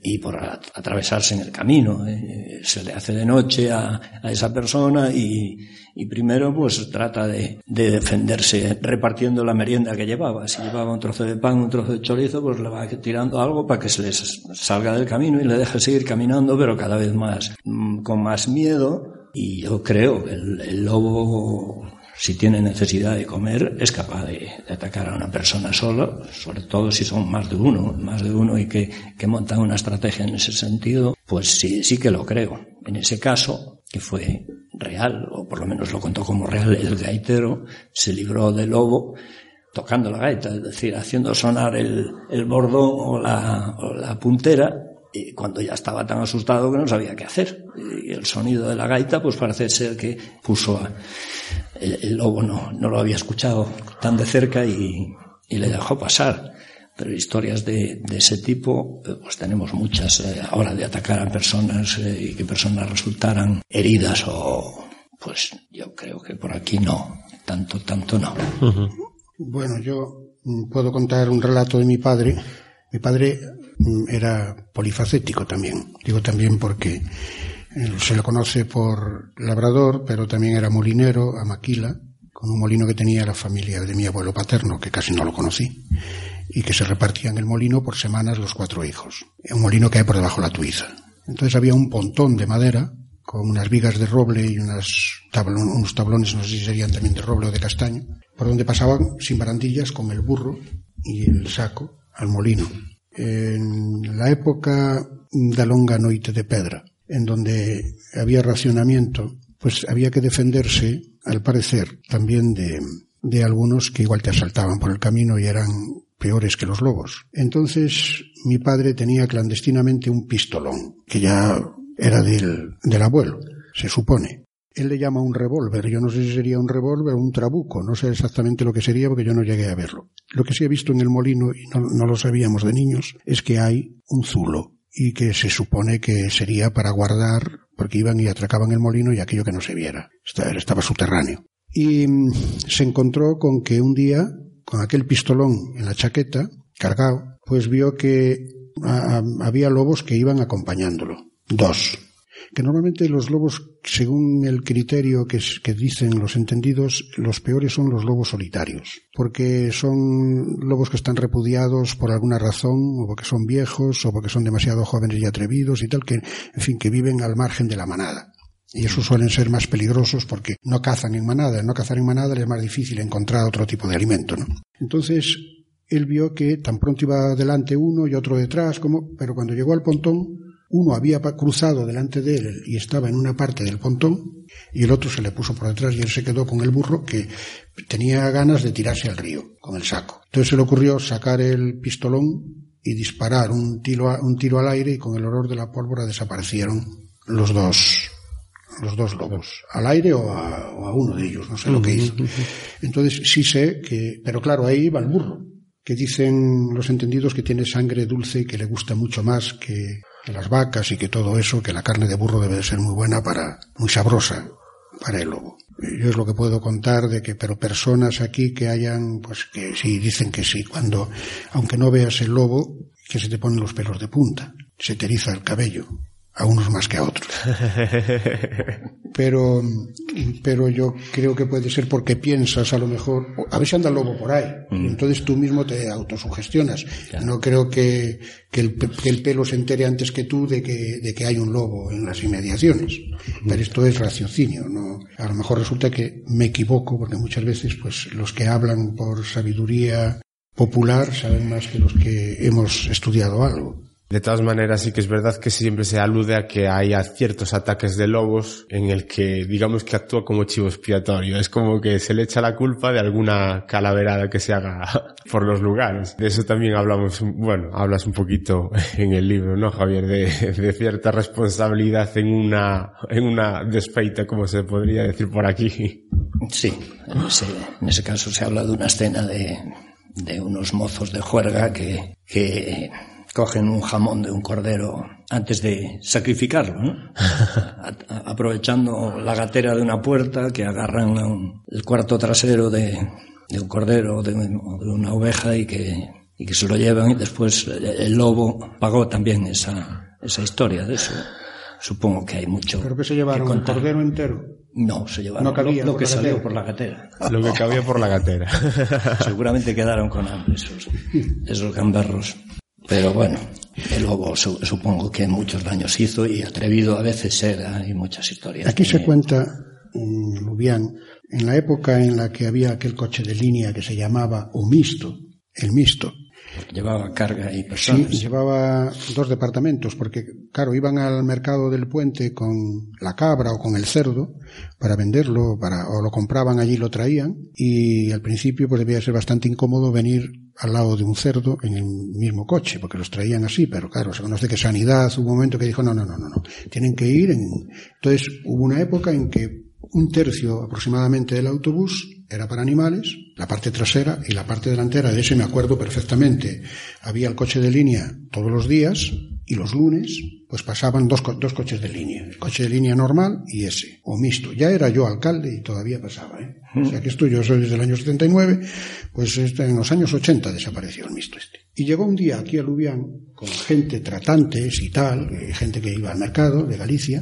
y por atravesarse en el camino. Eh, se le hace de noche a, a esa persona y, y, primero pues trata de, de, defenderse repartiendo la merienda que llevaba. Si llevaba un trozo de pan, un trozo de chorizo, pues le va tirando algo para que se les salga del camino y le deje seguir caminando, pero cada vez más, mm, con más miedo. Y yo creo que el, lobo si tiene necesidad de comer, es capaz de, de, atacar a una persona sola, sobre todo si son más de uno, más de uno y que, que montan una estrategia en ese sentido, pues sí, sí que lo creo. En ese caso, que fue real, o por lo menos lo contó como real, el gaitero se libró del lobo tocando la gaita, es decir, haciendo sonar el, el bordón o la, o la puntera y cuando ya estaba tan asustado que no sabía qué hacer. Y el sonido de la gaita, pues parece ser que puso a, el, el, lobo no, no lo había escuchado tan de cerca y, y le dejó pasar. Pero historias de, de, ese tipo, pues tenemos muchas eh, ahora de atacar a personas eh, y que personas resultaran heridas o, pues yo creo que por aquí no, tanto, tanto no. Uh -huh. Bueno, yo puedo contar un relato de mi padre. Mi padre era polifacético también. Digo también porque se le conoce por labrador, pero también era molinero, a maquila, con un molino que tenía la familia de mi abuelo paterno, que casi no lo conocí, y que se repartían el molino por semanas los cuatro hijos. Un molino que hay por debajo de la tuiza. Entonces había un pontón de madera, con unas vigas de roble y unas tablon, unos tablones, no sé si serían también de roble o de castaño, por donde pasaban sin barandillas con el burro y el saco al molino. En la época da longa noite de pedra, en donde había racionamiento, pues había que defenderse, al parecer, también de, de algunos que igual te asaltaban por el camino y eran peores que los lobos. Entonces mi padre tenía clandestinamente un pistolón, que ya era del, del abuelo, se supone. Él le llama un revólver. Yo no sé si sería un revólver o un trabuco. No sé exactamente lo que sería porque yo no llegué a verlo. Lo que sí he visto en el molino, y no, no lo sabíamos de niños, es que hay un zulo y que se supone que sería para guardar, porque iban y atracaban el molino y aquello que no se viera. Estaba subterráneo. Y mm, se encontró con que un día, con aquel pistolón en la chaqueta, cargado, pues vio que había lobos que iban acompañándolo. Dos que normalmente los lobos, según el criterio que, que, dicen los entendidos, los peores son los lobos solitarios, porque son lobos que están repudiados por alguna razón, o porque son viejos, o porque son demasiado jóvenes y atrevidos y tal, que, en fin, que viven al margen de la manada. Y esos suelen ser más peligrosos porque no cazan en manada. No cazar en manada es más difícil encontrar otro tipo de alimento, ¿no? Entonces, él vio que tan pronto iba delante uno y otro detrás, como, pero cuando llegó al pontón, uno había cruzado delante de él y estaba en una parte del pontón y el otro se le puso por detrás y él se quedó con el burro que tenía ganas de tirarse al río con el saco. Entonces se le ocurrió sacar el pistolón y disparar un tiro, un tiro al aire y con el olor de la pólvora desaparecieron los dos los dos lobos, al aire o a, uno de ellos, no sé lo que hizo. Entonces sí sé que, pero claro, ahí iba el burro, que dicen los entendidos que tiene sangre dulce y que le gusta mucho más que, las vacas y que todo eso, que la carne de burro debe de ser muy buena para, muy sabrosa para el lobo. Yo es lo que puedo contar de que, pero personas aquí que hayan, pues que sí, dicen que sí, cuando, aunque no veas el lobo, que se te ponen los pelos de punta, se te eriza el cabello, a unos más que a otros. Pero, pero yo creo que puede ser porque piensas a lo mejor, a veces anda el lobo por ahí, mm. entonces tú mismo te autosugestionas. No creo que, que, el, que, el, pelo se entere antes que tú de que, de que hay un lobo en las inmediaciones. Pero esto es raciocinio, ¿no? A lo mejor resulta que me equivoco, porque muchas veces, pues, los que hablan por sabiduría popular saben más que los que hemos estudiado algo. De todas maneras, sí que es verdad que siempre se alude a que haya ciertos ataques de lobos en el que, digamos que actúa como chivo expiatorio. Es como que se le echa la culpa de alguna calaverada que se haga por los lugares. De eso también hablamos, bueno, hablas un poquito en el libro, ¿no, Javier? De, cierta responsabilidad en una, en una despeita, como se podría decir por aquí. Sí, en ese, en ese caso se habla de una escena de, de unos mozos de juerga que, que cogen un jamón de un cordero antes de sacrificarlo, ¿no? aprovechando la gatera de una puerta que agarran el cuarto trasero de, un cordero o de, una oveja y que, y que se lo llevan y después el lobo pagó también esa, esa historia de eso. Supongo que hay mucho. Creo que se llevaron el cordero entero. No, se llevaron lo, que salió por la gatera. Lo que cabía por la gatera. Seguramente quedaron con hambre esos, esos gamberros. Pero bueno, el lobo supongo que muchos daños hizo y atrevido a veces era, hay muchas historias. Aquí se cuenta en Lubián, en la época en la que había aquel coche de línea que se llamaba o mixto, el mixto, Llevaba carga y personas. Sí, llevaba dos departamentos, porque, claro, iban al mercado del puente con la cabra o con el cerdo para venderlo, para, o lo compraban allí y lo traían, y al principio pues debía ser bastante incómodo venir al lado de un cerdo en el mismo coche, porque los traían así, pero claro, se conoce que Sanidad hubo un momento que dijo, no, no, no, no, no, tienen que ir en... Entonces hubo una época en que un tercio aproximadamente del autobús era para animales, la parte trasera y la parte delantera, de ese me acuerdo perfectamente. Había el coche de línea todos los días y los lunes pues pasaban dos, dos coches de línea, el coche de línea normal y ese, o mixto. Ya era yo alcalde y todavía pasaba, ¿eh? O sea que esto yo soy desde el año 79, pues este, en los años 80 desapareció el mixto este. Y llegó un día aquí a Lubián con gente tratantes y tal, eh, gente que iba al mercado de Galicia,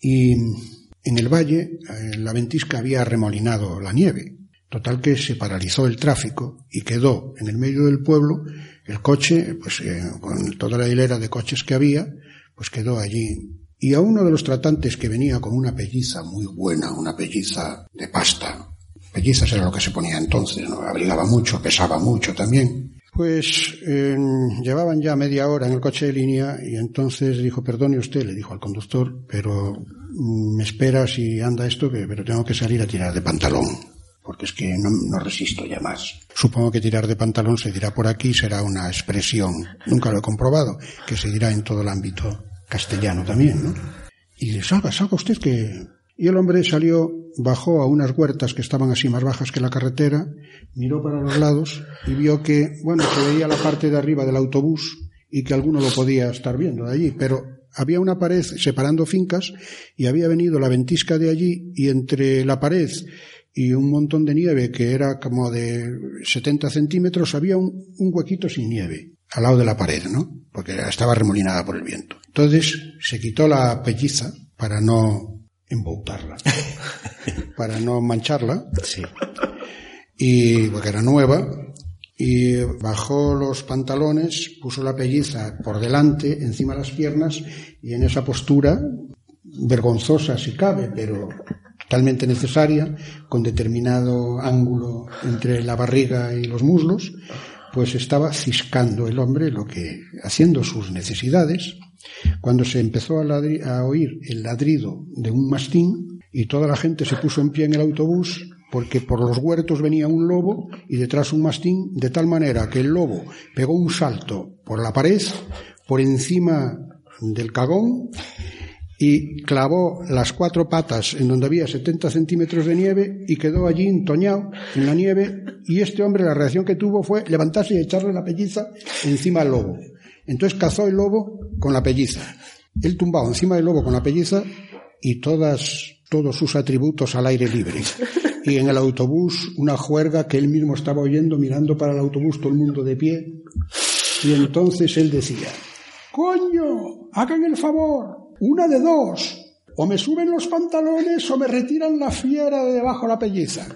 y en el valle eh, la ventisca había remolinado la nieve, total que se paralizó el tráfico y quedó en el medio del pueblo el coche, pues eh, con toda la hilera de coches que había, pues quedó allí. Y a uno de los tratantes que venía con una pelliza muy buena, una pelliza de pasta, pellizas era lo que se ponía entonces, ¿no? abrigaba mucho, pesaba mucho también, pues eh, llevaban ya media hora en el coche de línea y entonces dijo, perdone usted, le dijo al conductor, pero mm, me espera si anda esto, pero tengo que salir a tirar de pantalón. Porque es que no, resisto ya más. Supongo que tirar de pantalón se dirá por aquí, será una expresión, nunca lo he comprobado, que se dirá en todo el ámbito castellano también, ¿no? Y salga, salga usted que... Y el hombre salió, bajó a unas huertas que estaban así más bajas que la carretera, miró para los lados y vio que, bueno, se veía la parte de arriba del autobús y que alguno lo podía estar viendo de allí, pero había una pared separando fincas y había venido la ventisca de allí y entre la pared y un montón de nieve que era como de 70 centímetros había un, un huequito sin nieve al lado de la pared, ¿no? Porque estaba remolinada por el viento. Entonces se quitó la pelliza para no embautarla, para no mancharla. Sí. Y porque era nueva, y bajó los pantalones, puso la pelliza por delante, encima de las piernas, y en esa postura, vergonzosa si cabe, pero totalmente necesaria, con determinado ángulo entre la barriga y los muslos, pues estaba ciscando el hombre lo que, haciendo sus necesidades, cuando se empezó a, a oír el ladrido de un mastín y toda la gente se puso en pie en el autobús, porque por los huertos venía un lobo y detrás un mastín, de tal manera que el lobo pegó un salto por la pared, por encima del cagón, y clavó las cuatro patas en donde había 70 centímetros de nieve y quedó allí entoñado en la nieve y este hombre la reacción que tuvo fue levantarse y echarle la pelliza encima del lobo. Entonces cazó el lobo con la pelliza. Él tumbado encima del lobo con la pelliza y todas, todos sus atributos al aire libre y en el autobús una juerga que él mismo estaba oyendo mirando para el autobús todo el mundo de pie y entonces él decía coño hagan el favor una de dos o me suben los pantalones o me retiran la fiera de debajo la pelliza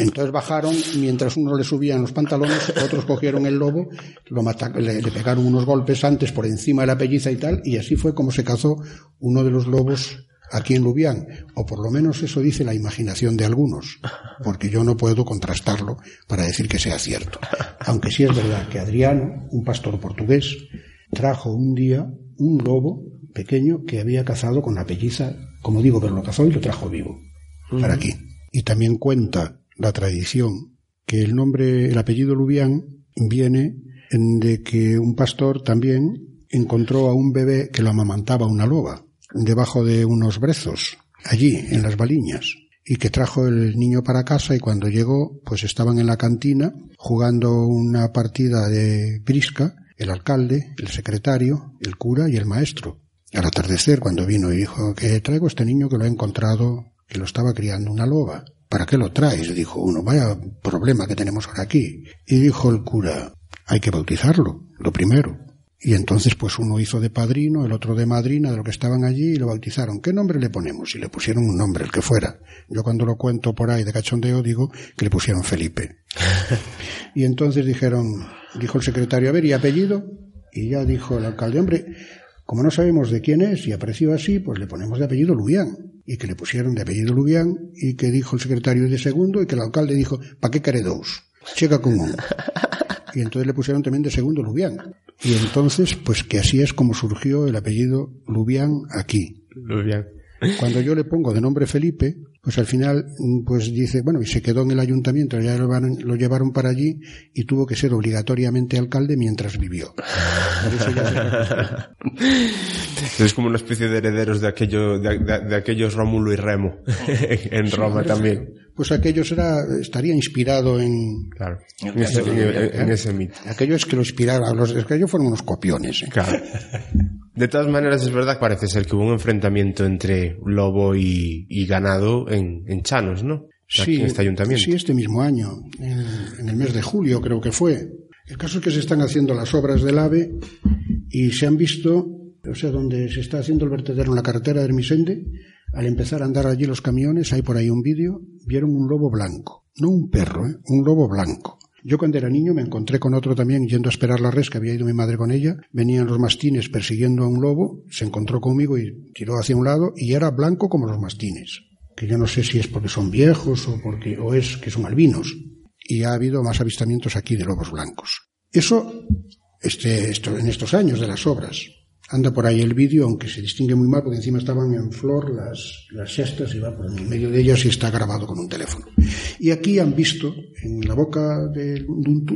entonces bajaron, mientras uno le subían los pantalones, otros cogieron el lobo, lo le, le, pegaron unos golpes antes por encima de la pelliza y tal, y así fue como se cazó uno de los lobos aquí en Lubián, o por lo menos eso dice la imaginación de algunos, porque yo no puedo contrastarlo para decir que sea cierto. Aunque sí es verdad que Adriano, un pastor portugués, trajo un día un lobo pequeño que había cazado con la pelliza, como digo, pero lo cazó y lo trajo vivo para aquí. Y también cuenta la tradición que el nombre, el apellido Lubián viene de que un pastor también encontró a un bebé que lo amamantaba una loba debajo de unos brezos, allí, en las baliñas, y que trajo el niño para casa y cuando llegó, pues estaban en la cantina jugando una partida de brisca, el alcalde, el secretario, el cura y el maestro. Al atardecer, cuando vino y dijo que traigo este niño que lo he encontrado, que lo estaba criando una loba. ¿Para qué lo traes? Dijo uno, vaya problema que tenemos ahora aquí. Y dijo el cura, hay que bautizarlo, lo primero. Y entonces pues uno hizo de padrino, el otro de madrina de lo que estaban allí y lo bautizaron. ¿Qué nombre le ponemos? Y le pusieron un nombre, el que fuera. Yo cuando lo cuento por ahí de cachondeo digo que le pusieron Felipe. y entonces dijeron, dijo el secretario, a ver, ¿y apellido? Y ya dijo el alcalde, hombre, como no sabemos de quién es y apareció así, pues le ponemos de apellido Lubián. Y que le pusieron de apellido Lubián y que dijo el secretario de segundo y que el alcalde dijo, ¿pa' qué queré dos? Checa con uno. Y entonces le pusieron también de segundo Lubián. Y entonces, pues que así es como surgió el apellido Lubián aquí. Lubián. Cuando yo le pongo de nombre Felipe, pues al final, pues dice, bueno, y se quedó en el ayuntamiento, ya lo, van, lo llevaron para allí y tuvo que ser obligatoriamente alcalde mientras vivió. es como una especie de herederos de aquello, de, de, de aquellos Rómulo y Remo en Roma también. Pues aquello será, estaría inspirado en, claro, en, ese, en, en ese mito. Aquello es que lo inspiraba, los aquellos fueron unos copiones. ¿eh? Claro. De todas maneras, es verdad que parece ser que hubo un enfrentamiento entre lobo y, y ganado en, en, Chanos, ¿no? Sí, en este ayuntamiento. sí, este mismo año, en, en, el mes de julio creo que fue. El caso es que se están haciendo las obras del AVE y se han visto, o sea, donde se está haciendo el vertedero en la carretera de Hermisende, al empezar a andar allí los camiones, hay por ahí un vídeo, vieron un lobo blanco. No un perro, ¿eh? un lobo blanco. Yo cuando era niño me encontré con otro también yendo a esperar la res que había ido mi madre con ella. Venían los mastines persiguiendo a un lobo, se encontró conmigo y tiró hacia un lado y era blanco como los mastines. Que yo no sé si es porque son viejos o porque o es que son albinos. Y ha habido más avistamientos aquí de lobos blancos. Eso este, esto, en estos años de las obras. Anda por ahí el vídeo, aunque se distingue muy mal, porque encima estaban en flor las, las cestas y va por el medio de ellas y está grabado con un teléfono. Y aquí han visto, en la boca del,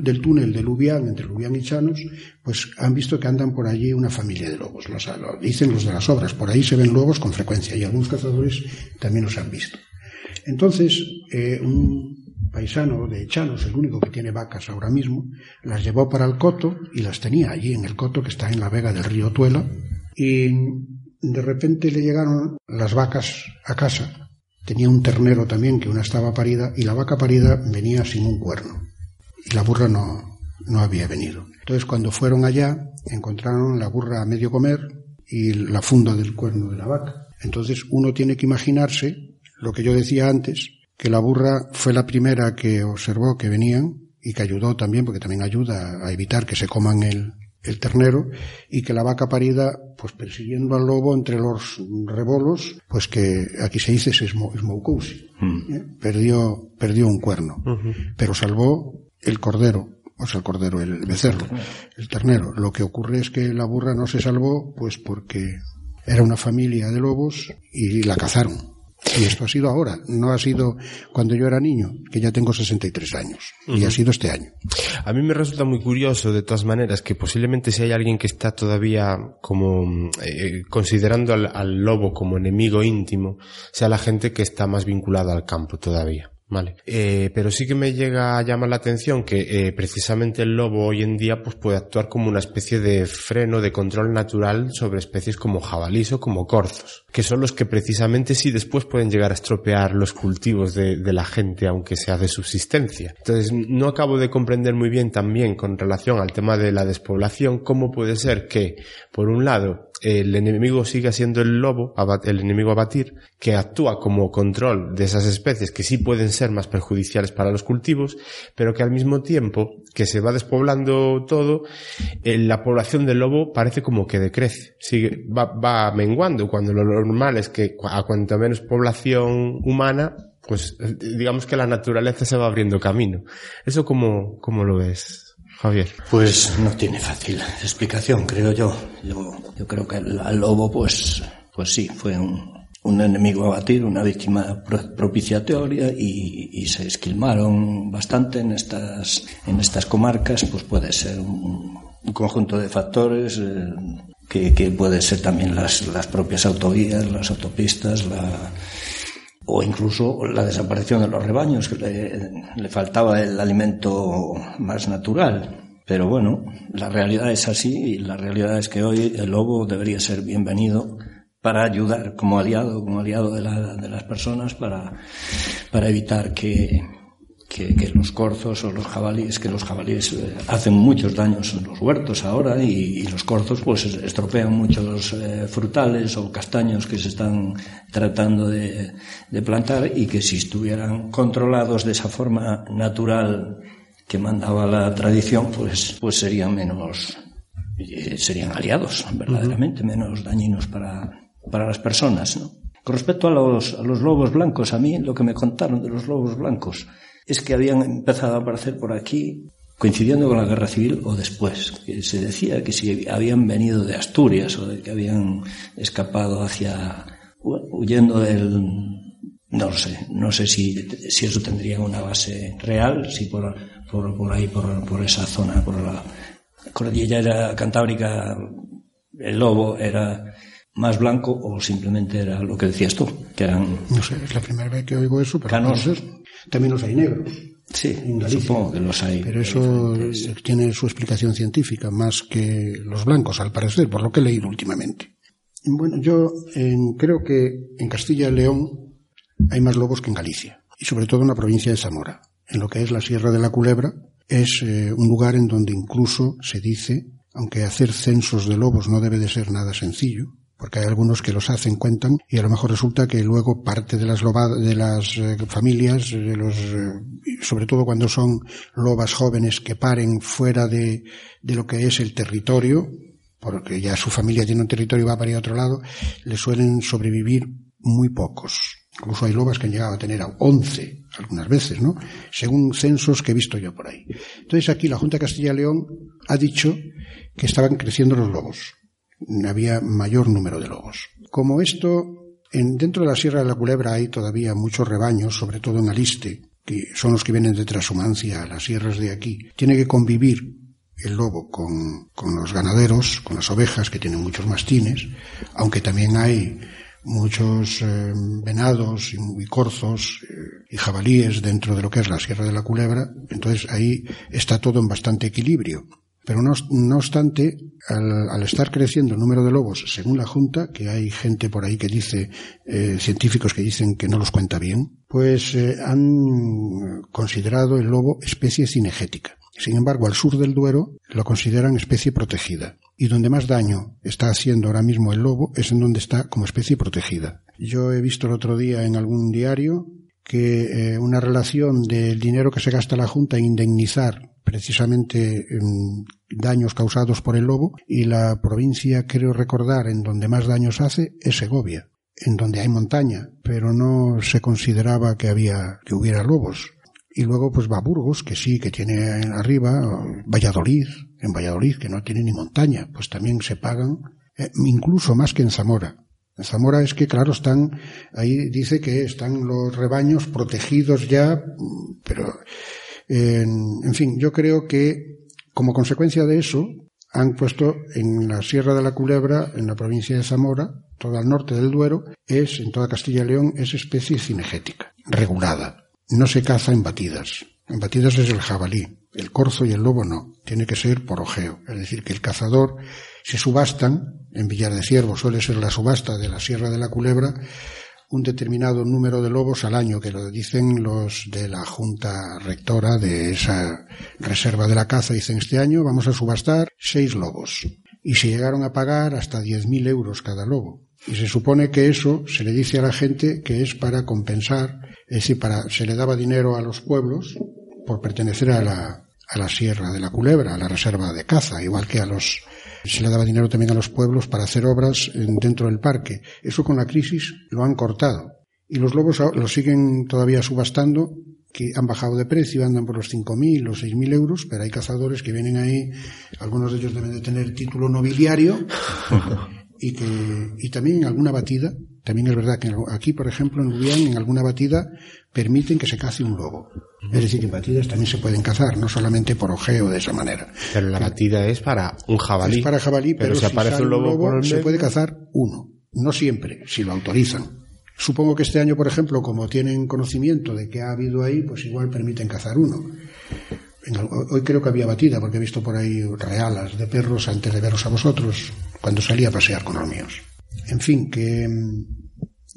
del túnel de Lubián, entre Lubián y Chanos, pues han visto que andan por allí una familia de lobos. Los, lo dicen los de las obras, por ahí se ven lobos con frecuencia y algunos cazadores también los han visto. Entonces, eh, un paisano de Chanos, el único que tiene vacas ahora mismo, las llevó para el coto y las tenía allí en el coto que está en la vega del río Tuela y de repente le llegaron las vacas a casa. Tenía un ternero también que una estaba parida y la vaca parida venía sin un cuerno y la burra no, no había venido. Entonces cuando fueron allá encontraron la burra a medio comer y la funda del cuerno de la vaca. Entonces uno tiene que imaginarse lo que yo decía antes, que la burra fue la primera que observó que venían y que ayudó también, porque también ayuda a evitar que se coman el, el ternero, y que la vaca parida, pues persiguiendo al lobo entre los rebolos, pues que aquí se dice es mm. ¿eh? perdió, perdió un cuerno, pero salvó el cordero, o sea, el cordero, el becerro, el ternero. Lo que ocurre es que la burra no se salvó, pues porque era una familia de lobos y la cazaron. Y esto ha sido ahora, no ha sido cuando yo era niño, que ya tengo 63 años, y ha sido este año. A mí me resulta muy curioso, de todas maneras, que posiblemente si hay alguien que está todavía como eh, considerando al lobo como enemigo íntimo, sea la gente que está más vinculada al campo todavía. Vale. Eh, pero sí que me llega a llamar la atención que eh, precisamente el lobo hoy en día pues puede actuar como una especie de freno, de control natural sobre especies como jabalís o como corzos, que son los que precisamente sí después pueden llegar a estropear los cultivos de, de la gente aunque sea de subsistencia. Entonces no acabo de comprender muy bien también con relación al tema de la despoblación cómo puede ser que por un lado el enemigo siga siendo el lobo, el enemigo a batir, que actúa como control de esas especies que sí pueden ser más perjudiciales para los cultivos, pero que al mismo tiempo que se va despoblando todo, eh, la población del lobo parece como que decrece, sigue, va, menguando, cuando lo normal es que a cuanto menos población humana, pues eh, digamos que la naturaleza se va abriendo camino. ¿Eso cómo, cómo lo ves? Pues no tiene fácil explicación, creo yo. Yo, yo creo que el, lobo, pues, pues sí, fue un, un enemigo a batir, una víctima propiciatoria y, y, se esquilmaron bastante en estas, en estas comarcas, pues puede ser un, un conjunto de factores eh, que, que, puede ser también las, las propias autovías, las autopistas, la, o incluso la desaparición de los rebaños, que le, faltaba el alimento más natural. Pero bueno, la realidad es así y la realidad es que hoy el lobo debería ser bienvenido para ayudar como aliado, como aliado de, de las personas para, para evitar que, que, los corzos o los jabalíes, que los jabalíes eh, hacen muchos daños en los huertos ahora y, los corzos pues estropean muchos eh, frutales o castaños que se están tratando de, plantar y que si estuvieran controlados de esa forma natural que mandaba la tradición, pues, pues serían menos, eh, serían aliados, verdaderamente, menos dañinos para, para las personas, ¿no? Con respecto a los, a los lobos blancos, a mí lo que me contaron de los lobos blancos, es que habían empezado a aparecer por aquí coincidiendo con la guerra civil o después, que se decía que si habían venido de Asturias o de que habían escapado hacia huyendo del no lo sé, no sé si, si eso tendría una base real, si por, por, por ahí, por, por esa zona, por la cordillera cantábrica, el lobo era más blanco o simplemente era lo que decías tú, que eran... No sé, es la primera vez que oigo eso, pero... Canosos. También los hay negros. Sí, supongo que los hay. Pero eso tiene su explicación científica, más que los blancos, al parecer, por lo que he leído últimamente. Bueno, yo creo que en Castilla y León hay más lobos que en Galicia, y sobre todo en la provincia de Zamora. En lo que es la Sierra de la Culebra, es eh, un lugar en donde incluso se dice, aunque hacer censos de lobos no debe de ser nada sencillo, porque hay algunos que los hacen, cuentan, y a lo mejor resulta que luego parte de las de las eh, familias, de los, eh, sobre todo cuando son lobas jóvenes que paren fuera de, de lo que es el territorio, porque ya su familia tiene un territorio y va para ir a otro lado, le suelen sobrevivir muy pocos. Incluso hay lobas que han llegado a tener a 11 algunas veces, ¿no? Según censos que he visto yo por ahí. Entonces aquí la Junta de Castilla y León ha dicho que estaban creciendo los lobos había mayor número de lobos. Como esto, en, dentro de la Sierra de la Culebra hay todavía muchos rebaños, sobre todo en Aliste, que son los que vienen de Trashumancia, las sierras de aquí. Tiene que convivir el lobo con, con los ganaderos, con las ovejas, que tienen muchos mastines, aunque también hay muchos eh, venados y, corzos eh, y jabalíes dentro de lo que es la Sierra de la Culebra, entonces ahí está todo en bastante equilibrio. Pero no, no obstante, al, al, estar creciendo el número de lobos, según la Junta, que hay gente por ahí que dice, eh, científicos que dicen que no los cuenta bien, pues eh, han considerado el lobo especie cinegética. Sin embargo, al sur del Duero lo consideran especie protegida. Y donde más daño está haciendo ahora mismo el lobo es en donde está como especie protegida. Yo he visto el otro día en algún diario que eh, una relación del dinero que se gasta la Junta en indemnizar precisamente en daños causados por el lobo y la provincia, creo recordar, en donde más daños hace es Segovia, en donde hay montaña, pero no se consideraba que había que hubiera lobos. Y luego pues va Burgos, que sí, que tiene arriba, Valladolid, en Valladolid, que no tiene ni montaña, pues también se pagan, eh, incluso más que en Zamora. En Zamora es que, claro, están, ahí dice que están los rebaños protegidos ya, pero, en, fin, yo creo que como consecuencia de eso, han puesto en la Sierra de la Culebra, en la provincia de Zamora, todo al norte del Duero, es, en toda Castilla y León, es especie cinegética, regulada no se caza en batidas. En batidas es el jabalí. El corzo y el lobo no. Tiene que ser por ojeo. Es decir, que el cazador se subastan. En Villar de Ciervo suele ser la subasta de la Sierra de la Culebra un determinado número de lobos al año, que lo dicen los de la Junta Rectora de esa reserva de la caza. Dicen, este año vamos a subastar seis lobos. Y se llegaron a pagar hasta diez mil euros cada lobo. Y se supone que eso se le dice a la gente que es para compensar es decir, para, se le daba dinero a los pueblos por pertenecer a la, a la Sierra de la Culebra, a la reserva de caza, igual que a los, se le daba dinero también a los pueblos para hacer obras dentro del parque. Eso con la crisis lo han cortado. Y los lobos lo siguen todavía subastando, que han bajado de precio, andan por los 5.000 o 6.000 euros, pero hay cazadores que vienen ahí, algunos de ellos deben de tener título nobiliario, y que, y también alguna batida, también es verdad que aquí, por ejemplo, en Lubián, en alguna batida, permiten que se cace un lobo. Es decir, que en batidas también se pueden cazar, no solamente por ojeo de esa manera. Pero la batida es para un jabalí. Es para jabalí, pero, si, aparece un lobo, se puede cazar uno. No siempre, si lo autorizan. Supongo que este año, por ejemplo, como tienen conocimiento de que ha habido ahí, pues igual permiten cazar uno. Hoy creo que había batida, porque he visto por ahí realas de perros antes de veros a vosotros, cuando salía a pasear con los míos. En fin, que mm,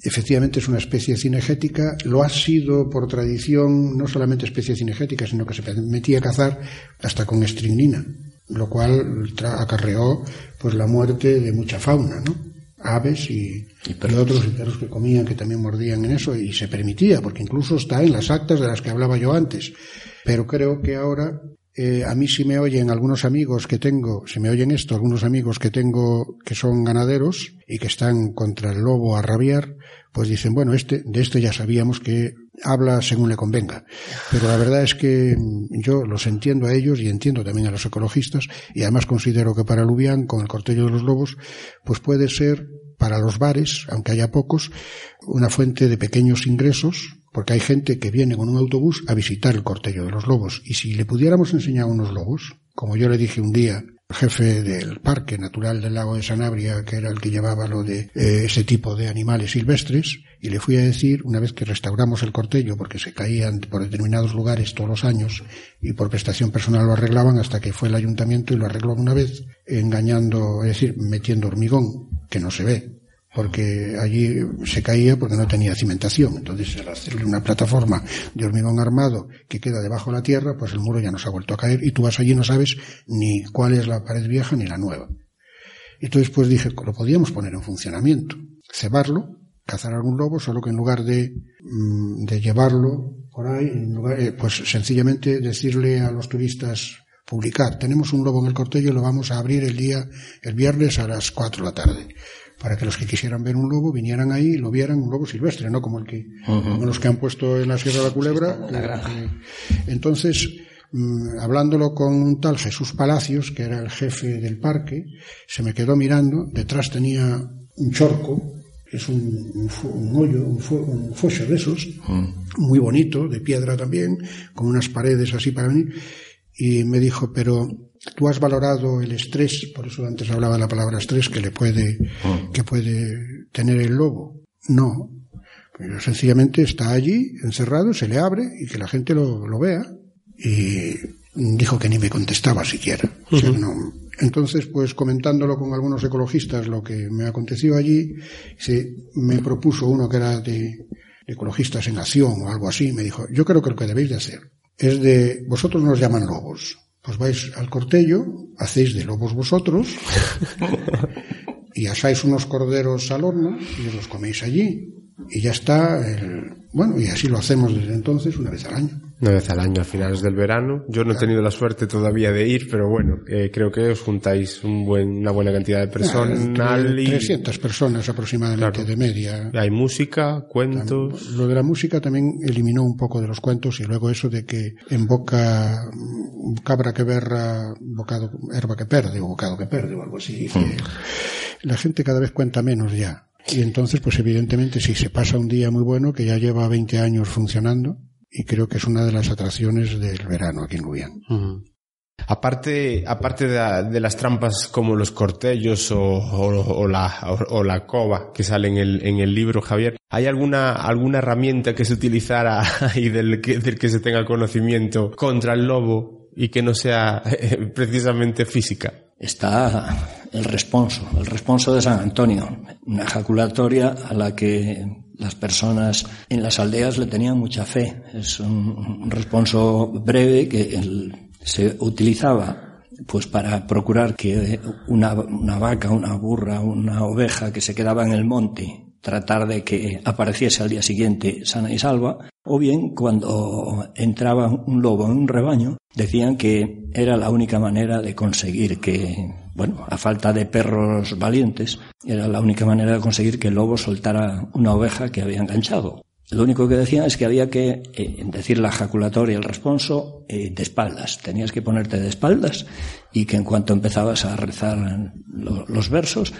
efectivamente es una especie cinegética, lo ha sido por tradición, no solamente especie cinegética, sino que se metía a cazar hasta con estricnina, lo cual acarreó pues la muerte de mucha fauna, ¿no? aves y, y, otros y perros que comían que también mordían en eso y se permitía porque incluso está en las actas de las que hablaba yo antes. Pero creo que ahora eh, a mí si me oyen algunos amigos que tengo, si me oyen esto, algunos amigos que tengo que son ganaderos y que están contra el lobo a rabiar, pues dicen, bueno, este, de este ya sabíamos que habla según le convenga. Pero la verdad es que mm, yo los entiendo a ellos y entiendo también a los ecologistas y además considero que para Lubián, con el cortello de los lobos, pues puede ser para los bares, aunque haya pocos, una fuente de pequeños ingresos porque hay gente que viene con un autobús a visitar el cortello de los lobos. Y si le pudiéramos enseñar unos lobos, como yo le dije un día al jefe del Parque Natural del Lago de Sanabria, que era el que llevaba lo de eh, ese tipo de animales silvestres, y le fui a decir, una vez que restauramos el cortello, porque se caían por determinados lugares todos los años, y por prestación personal lo arreglaban hasta que fue el ayuntamiento y lo arregló una vez, engañando, es decir, metiendo hormigón, que no se ve, porque allí se caía porque no tenía cimentación. Entonces, al hacerle una plataforma de hormigón armado que queda debajo de la tierra, pues el muro ya no se ha vuelto a caer y tú vas allí y no sabes ni cuál es la pared vieja ni la nueva. Entonces, pues dije, lo podíamos poner en funcionamiento, cebarlo, cazar algún lobo, solo que en lugar de, mm, de llevarlo por ahí, eh, pues sencillamente decirle a los turistas, publicar, tenemos un lobo en el cortello, lo vamos a abrir el día, el viernes a las 4 de la tarde para que los que quisieran ver un lobo vinieran ahí y lo vieran un lobo silvestre, no como el que, como los que han puesto en la Sierra de la Culebra. Eh, entonces, mm, hablándolo con un tal Jesús Palacios, que era el jefe del parque, se me quedó mirando, detrás tenía un chorco, es un, un, un hoyo, un, un foso de esos, muy bonito, de piedra también, con unas paredes así para venir, y me dijo, pero tú has valorado el estrés, por eso antes hablaba de la palabra estrés que le puede, mm. que puede tener el lobo. No. Pero sencillamente está allí, encerrado, se le abre y que la gente lo, lo vea. Y dijo que ni me contestaba siquiera. Uh -huh. o sea, no. Entonces, pues comentándolo con algunos ecologistas lo que me aconteció allí, se me propuso uno que era de, de ecologistas en acción o algo así, me dijo, yo creo que lo que debéis de hacer es de, vosotros nos llaman lobos, pues vais al cortello, hacéis de lobos vosotros, y asáis unos corderos al horno y os los coméis allí. Y ya está, el, bueno, y así lo hacemos desde entonces una vez al año. Una vez al año, a finales del verano. Yo no he tenido la suerte todavía de ir, pero bueno, eh, creo que os juntáis un buen, una buena cantidad de personas. Claro, 300 personas aproximadamente Claro. de media. Hay música, cuentos. Lo de la música también eliminó un poco de los cuentos y luego eso de que en boca cabra que berra, bocado, herba que perde o bocado que perde o algo así. que la gente cada vez cuenta menos ya. Y entonces, pues evidentemente, si se pasa un día muy bueno, que ya lleva 20 años funcionando, y creo que es una de las atracciones del verano aquí en Lubián. Aparte, aparte de, la- de las trampas como los cortellos o, o- o la, o, o la cova que sale en el, en el libro, Javier, ¿hay alguna, alguna herramienta que se utilizara y del que, del que se tenga conocimiento contra el lobo y que no sea eh, precisamente física? está el responso, el responso de San Antonio, una ejaculatoria a la que las personas en las aldeas le tenían mucha fe. Es un, responso breve que se utilizaba pues para procurar que una, una vaca, una burra, una oveja que se quedaba en el monte tratar de que apareciese al día siguiente sana y salva, o bien cuando entraba un lobo en un rebaño, decían que era la única manera de conseguir que, bueno, a falta de perros valientes, era la única manera de conseguir que el lobo soltara una oveja que había enganchado. Lo único que decían es que había que eh, decir la ejaculatoria, el responso, eh, de espaldas. Tenías que ponerte de espaldas y que en cuanto empezabas a rezar lo- los versos,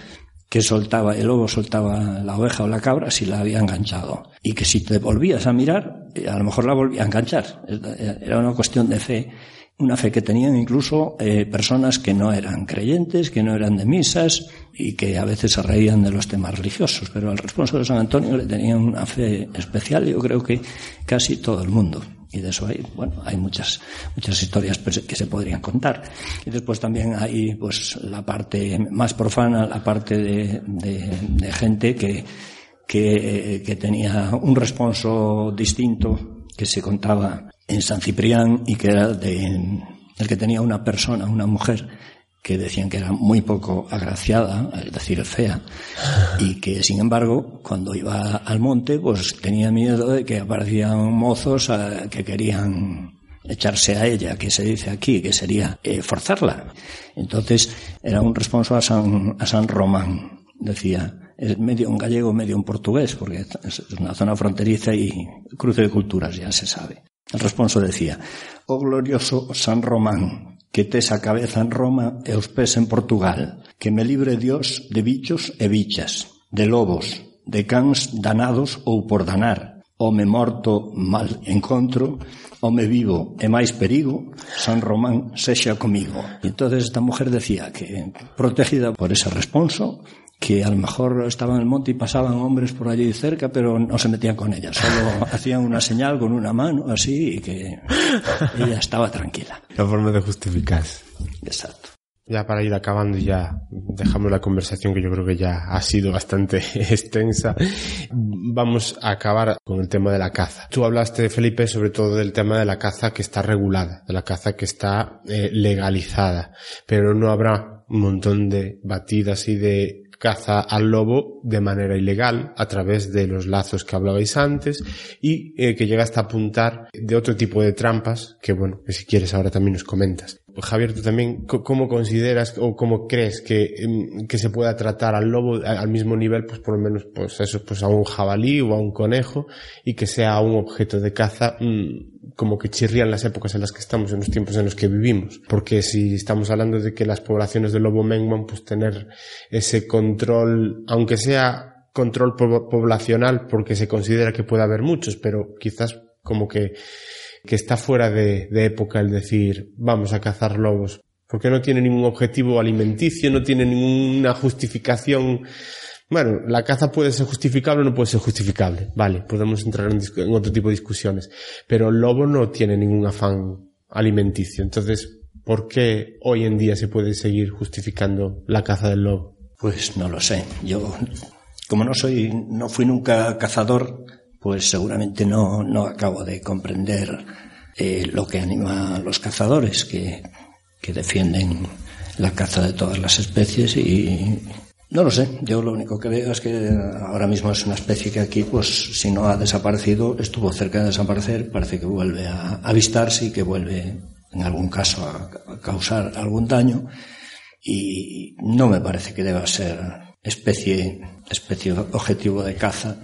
que soltaba, el lobo soltaba la oveja o la cabra si la había enganchado. Y que si te volvías a mirar, eh, a lo mejor la volvía a enganchar. Era una cuestión de fe. Una fe que tenían incluso eh, personas que no eran creyentes, que no eran de misas y que a veces se reían de los temas religiosos. Pero al responsable de San Antonio le tenían una fe especial, yo creo que casi todo el mundo. Y de eso hay, bueno, hay muchas, muchas historias pues, que se podrían contar. Y después también hay, pues, la parte más profana, la parte de, de, de gente que, que, que tenía un responso distinto que se contaba en San Ciprián y que era de, el que tenía una persona, una mujer, que decían que era muy poco agraciada, es decir, fea, y que sin embargo, cuando iba al monte, pues tenía miedo de que aparecían mozos eh, que querían echarse a ella, que se dice aquí, que sería eh, forzarla. Entonces, era un responso a San, a San Román, decía, es medio un gallego, medio un portugués, porque es una zona fronteriza y cruce de culturas, ya se sabe. El responso decía, oh glorioso San Román, que tes a cabeza en Roma e os pés en Portugal, que me libre Dios de bichos e bichas, de lobos, de cans danados ou por danar, home morto mal encontro, home vivo e máis perigo, San Román sexa comigo. E entonces esta mujer decía que protegida por ese responso, que a lo mejor estaban en el monte y pasaban hombres por allí cerca, pero no se metían con ella, solo hacían una señal con una mano, así, y que ella estaba tranquila. La forma de justificarse. Exacto. Ya para ir acabando, ya dejamos la conversación que yo creo que ya ha sido bastante extensa. Vamos a acabar con el tema de la caza. Tú hablaste, Felipe, sobre todo del tema de la caza que está regulada, de la caza que está eh, legalizada, pero no habrá un montón de batidas y de caza al lobo de manera ilegal a través de los lazos que hablabais antes y eh, que llega hasta apuntar de otro tipo de trampas que bueno, que si quieres ahora también nos comentas. Javier, tú también, ¿cómo consideras o cómo crees que, que se pueda tratar al lobo al mismo nivel, pues por lo menos, pues eso, pues a un jabalí o a un conejo y que sea un objeto de caza mmm, como que chirrían las épocas en las que estamos, en los tiempos en los que vivimos. Porque si estamos hablando de que las poblaciones de lobo menguan, pues tener ese control, aunque sea control poblacional, porque se considera que puede haber muchos, pero quizás como que, que está fuera de, de época el decir, vamos a cazar lobos. Porque no tiene ningún objetivo alimenticio, no tiene ninguna justificación bueno, la caza puede ser justificable o no puede ser justificable. Vale, podemos entrar en, en, otro tipo de discusiones. Pero el lobo no tiene ningún afán alimenticio. Entonces, ¿por qué hoy en día se puede seguir justificando la caza del lobo? Pues no lo sé. Yo, como no soy, no fui nunca cazador, pues seguramente no, no acabo de comprender eh, lo que anima a los cazadores, que, que defienden la caza de todas las especies y no lo sé, yo lo único que veo es que ahora mismo es una especie que aquí, pues si no ha desaparecido, estuvo cerca de desaparecer, parece que vuelve a avistarse y que vuelve en algún caso a, causar algún daño y no me parece que deba ser especie, especie objetivo de caza,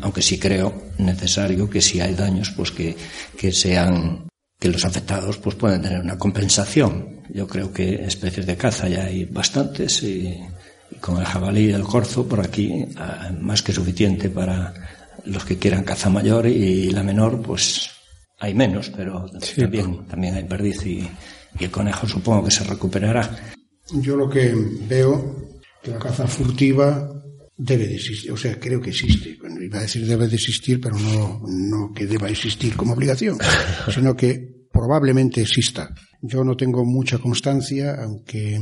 aunque sí creo necesario que si hay daños, pues que, que sean que los afectados pues pueden tener una compensación. Yo creo que especies de caza ya hay bastantes y con el jabalí y el corzo por aquí más que suficiente para los que quieran caza mayor y la menor pues hay menos pero también, también hay perdiz y, y, el conejo supongo que se recuperará yo lo que veo que la caza furtiva debe de existir, o sea, creo que existe. Bueno, iba a decir debe de existir, pero no, no que deba existir como obligación, sino que probablemente exista. Yo no tengo mucha constancia, aunque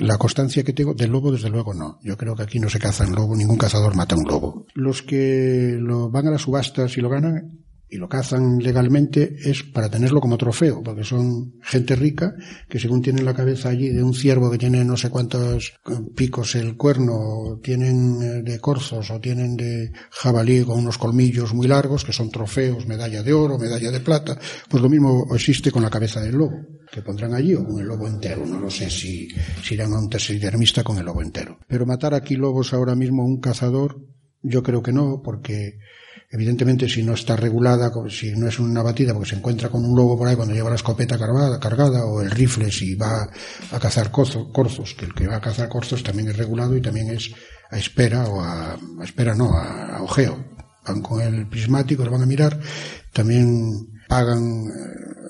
la constancia que tengo del lobo, desde luego no. Yo creo que aquí no se caza un lobo, ningún cazador mata un lobo. Los que lo van a las subastas y lo ganan y lo cazan legalmente es para tenerlo como trofeo, porque son gente rica que según tienen la cabeza allí de un ciervo que tiene no sé cuántos picos el cuerno, tienen eh, de corzos o tienen de jabalí con unos colmillos muy largos que son trofeos, medalla de oro, medalla de plata, pues lo mismo existe con la cabeza del lobo que pondrán allí o con el lobo entero. No lo sé si, si irán a un taxidermista con el lobo entero. Pero matar aquí lobos ahora mismo un cazador, yo creo que no, porque evidentemente si no está regulada, si no es una batida porque se encuentra con un lobo por ahí cuando lleva la escopeta cargada, o el rifle si va a cazar corzos, que el que va a cazar corzos también es regulado y también es a espera o a, a espera no, a, a ojeo. Van con el prismático, lo van a mirar, también pagan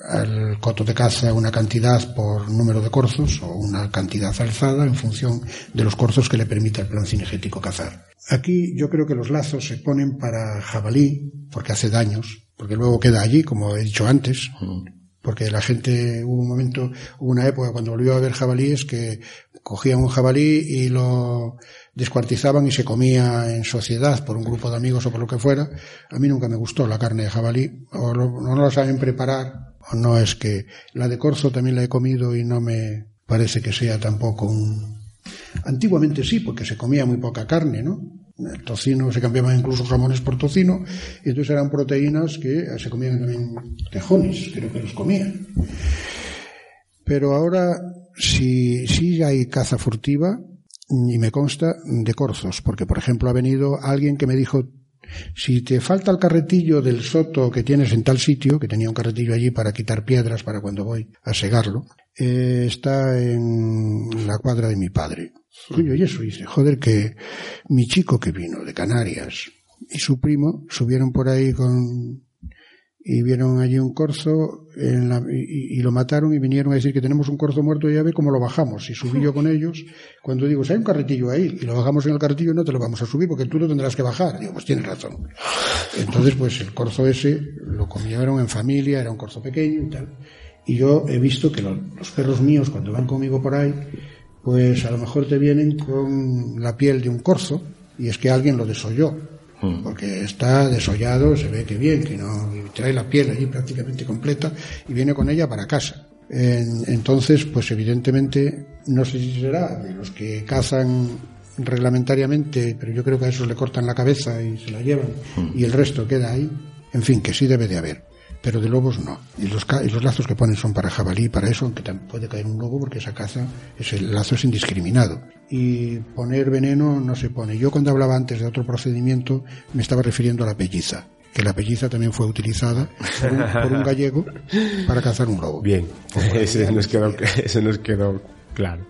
al coto de caza una cantidad por número de corzos o una cantidad alzada en función de los corzos que le permita el plan cinegético cazar. Aquí yo creo que los lazos se ponen para jabalí porque hace daños, porque luego queda allí, como he dicho antes, porque la gente hubo un momento, hubo una época cuando volvió a ver jabalíes que cogían un jabalí y lo descuartizaban y se comía en sociedad por un grupo de amigos o por lo que fuera. A mí nunca me gustó la carne de jabalí, o no la saben preparar, o no es que la de corzo también la he comido y no me parece que sea tampoco un... Antiguamente sí, porque se comía muy poca carne, ¿no? El tocino se cambiaban incluso jamones por tocino, y entonces eran proteínas que se comían también tejones, creo que los comían. Pero ahora, si, si hay caza furtiva, y me consta de corzos, porque por ejemplo ha venido alguien que me dijo, si te falta el carretillo del soto que tienes en tal sitio, que tenía un carretillo allí para quitar piedras para cuando voy a segarlo, eh, está en la cuadra de mi padre. y eso dice, joder, que mi chico que vino de Canarias y su primo subieron por ahí con y vieron allí un corzo en la, y, lo mataron y vinieron a decir que tenemos un corzo muerto y ya ve cómo lo bajamos. Y subí yo con ellos, cuando digo, si hay un carretillo ahí y lo bajamos en el carretillo, no te lo vamos a subir porque tú lo tendrás que bajar. Digo, pues tienes razón. Entonces, pues el corzo ese lo comieron en familia, era un corzo pequeño y tal. Y yo he visto que los, los perros míos, cuando van conmigo por ahí, pues a lo mejor te vienen con la piel de un corzo y es que alguien lo desolló. Porque está desollado, se ve que bien, que no trae la piel allí prácticamente completa y viene con ella para casa. entonces, pues evidentemente, no sé si será de los que cazan reglamentariamente, pero yo creo que a esos le cortan la cabeza y se la llevan mm. y el resto queda ahí. En fin, que sí debe de haber pero de lobos no. Y los, y los lazos que ponen son para jabalí, para eso, aunque también puede caer un lobo porque esa caza, ese lazo es indiscriminado. Y poner veneno no se pone. Yo cuando hablaba antes de otro procedimiento me estaba refiriendo a la pelliza. que la pelliza también fue utilizada por un, gallego para cazar un lobo. Bien, ese nos quedó, ese nos quedó claro.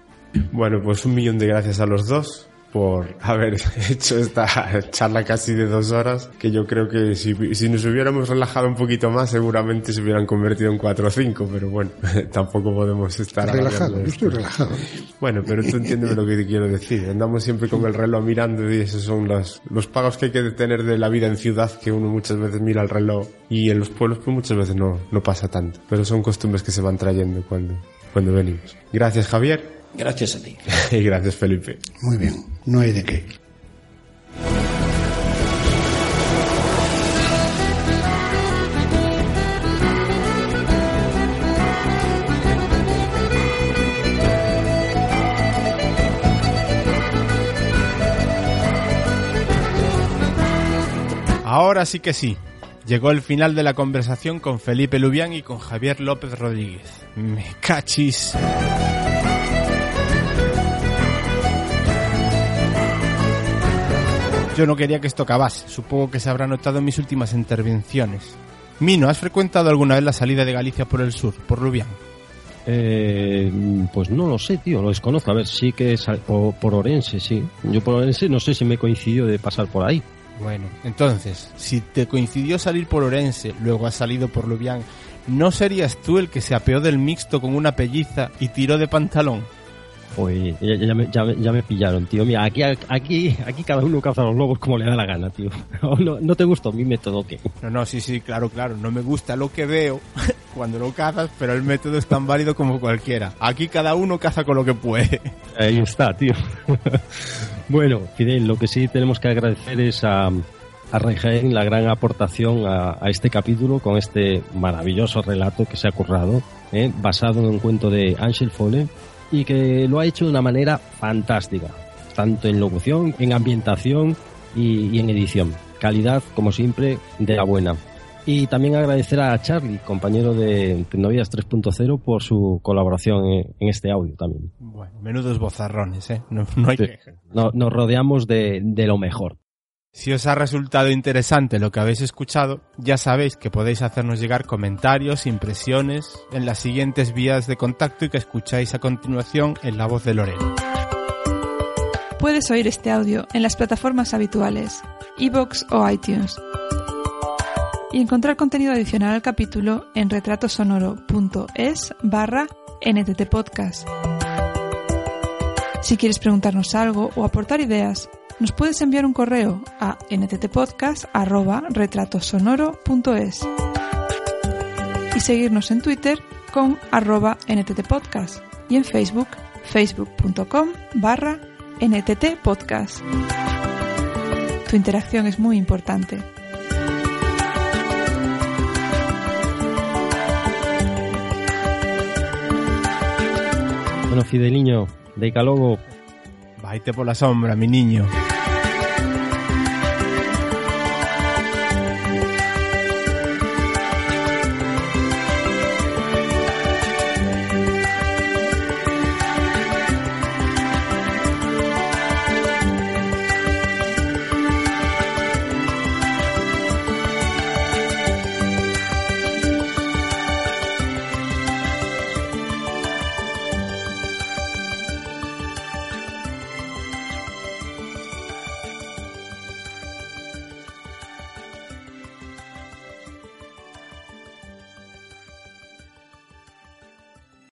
Bueno, pues un millón de gracias a los dos por haber hecho esta charla casi de dos horas, que yo creo que si, si, nos hubiéramos relajado un poquito más, seguramente se hubieran convertido en cuatro o cinco, pero bueno, tampoco podemos estar relajado. Yo estoy relajado. Bueno, pero tú entiendes lo que te quiero decir. Andamos siempre con el reloj mirando y esos son los, los pagos que hay que tener de la vida en ciudad, que uno muchas veces mira el reloj y en los pueblos pues muchas veces no, no pasa tanto, pero son costumbres que se van trayendo cuando, cuando venimos. Gracias Javier. Gracias a ti. y gracias Felipe. Muy bien, no hay de qué. Ahora sí que sí. Llegó el final de la conversación con Felipe Lubián y con Javier López Rodríguez. Me cachis. Yo no quería que esto acabase. Supongo que se habrá notado en mis últimas intervenciones. Mino, ¿has frecuentado alguna vez la salida de Galicia por el sur, por Lubián? Eh, pues no lo sé, tío, lo desconozco. A ver, sí que es por, por Orense, sí. Yo por Orense no sé si me coincidió de pasar por ahí. Bueno, entonces, si te coincidió salir por Orense, luego has salido por Lubián, ¿no serías tú el que se apeó del mixto con una pelliza y tiró de pantalón? Oye, ya, ya, me, ya, ya, me, pillaron, tío. Mira, aquí, aquí, aquí cada uno caza los lobos como le da la gana, tío. ¿No, no te gustó mi método qué? No, no, sí, sí, claro, claro. No me gusta lo que veo cuando lo cazas, pero el método es tan válido como cualquiera. Aquí cada uno caza con lo que puede. Ahí está, tío. bueno, Fidel, lo que sí tenemos que agradecer es a, a Regen la gran aportación a, a, este capítulo con este maravilloso relato que se ha currado, ¿eh? basado en un cuento de Angel Fole y que lo ha hecho de una manera fantástica, tanto en locución, en ambientación y, y en edición. Calidad, como siempre, de la buena. Y también agradecer a Charlie, compañero de Tecnovías 3.0, por su colaboración en, en, este audio también. Bueno, menudos bozarrones, ¿eh? No, no hay sí. queja. No, nos rodeamos de, de lo mejor. Si os ha resultado interesante lo que habéis escuchado, ya sabéis que podéis hacernos llegar comentarios, impresiones en las siguientes vías de contacto y que escucháis a continuación en la voz de Lorena. Puedes oír este audio en las plataformas habituales, iVoox o iTunes. Y encontrar contenido adicional al capítulo en retratosonoro.es barra NTT Podcast. Si quieres preguntarnos algo o aportar ideas, nos puedes enviar un correo a nttpodcast.retratosonoro.es y seguirnos en Twitter con arroba nttpodcast y en Facebook facebook.com barra nttpodcast. Tu interacción es muy importante. Bueno, Fideliño, de Calogo. Vaite por la sombra, mi niño.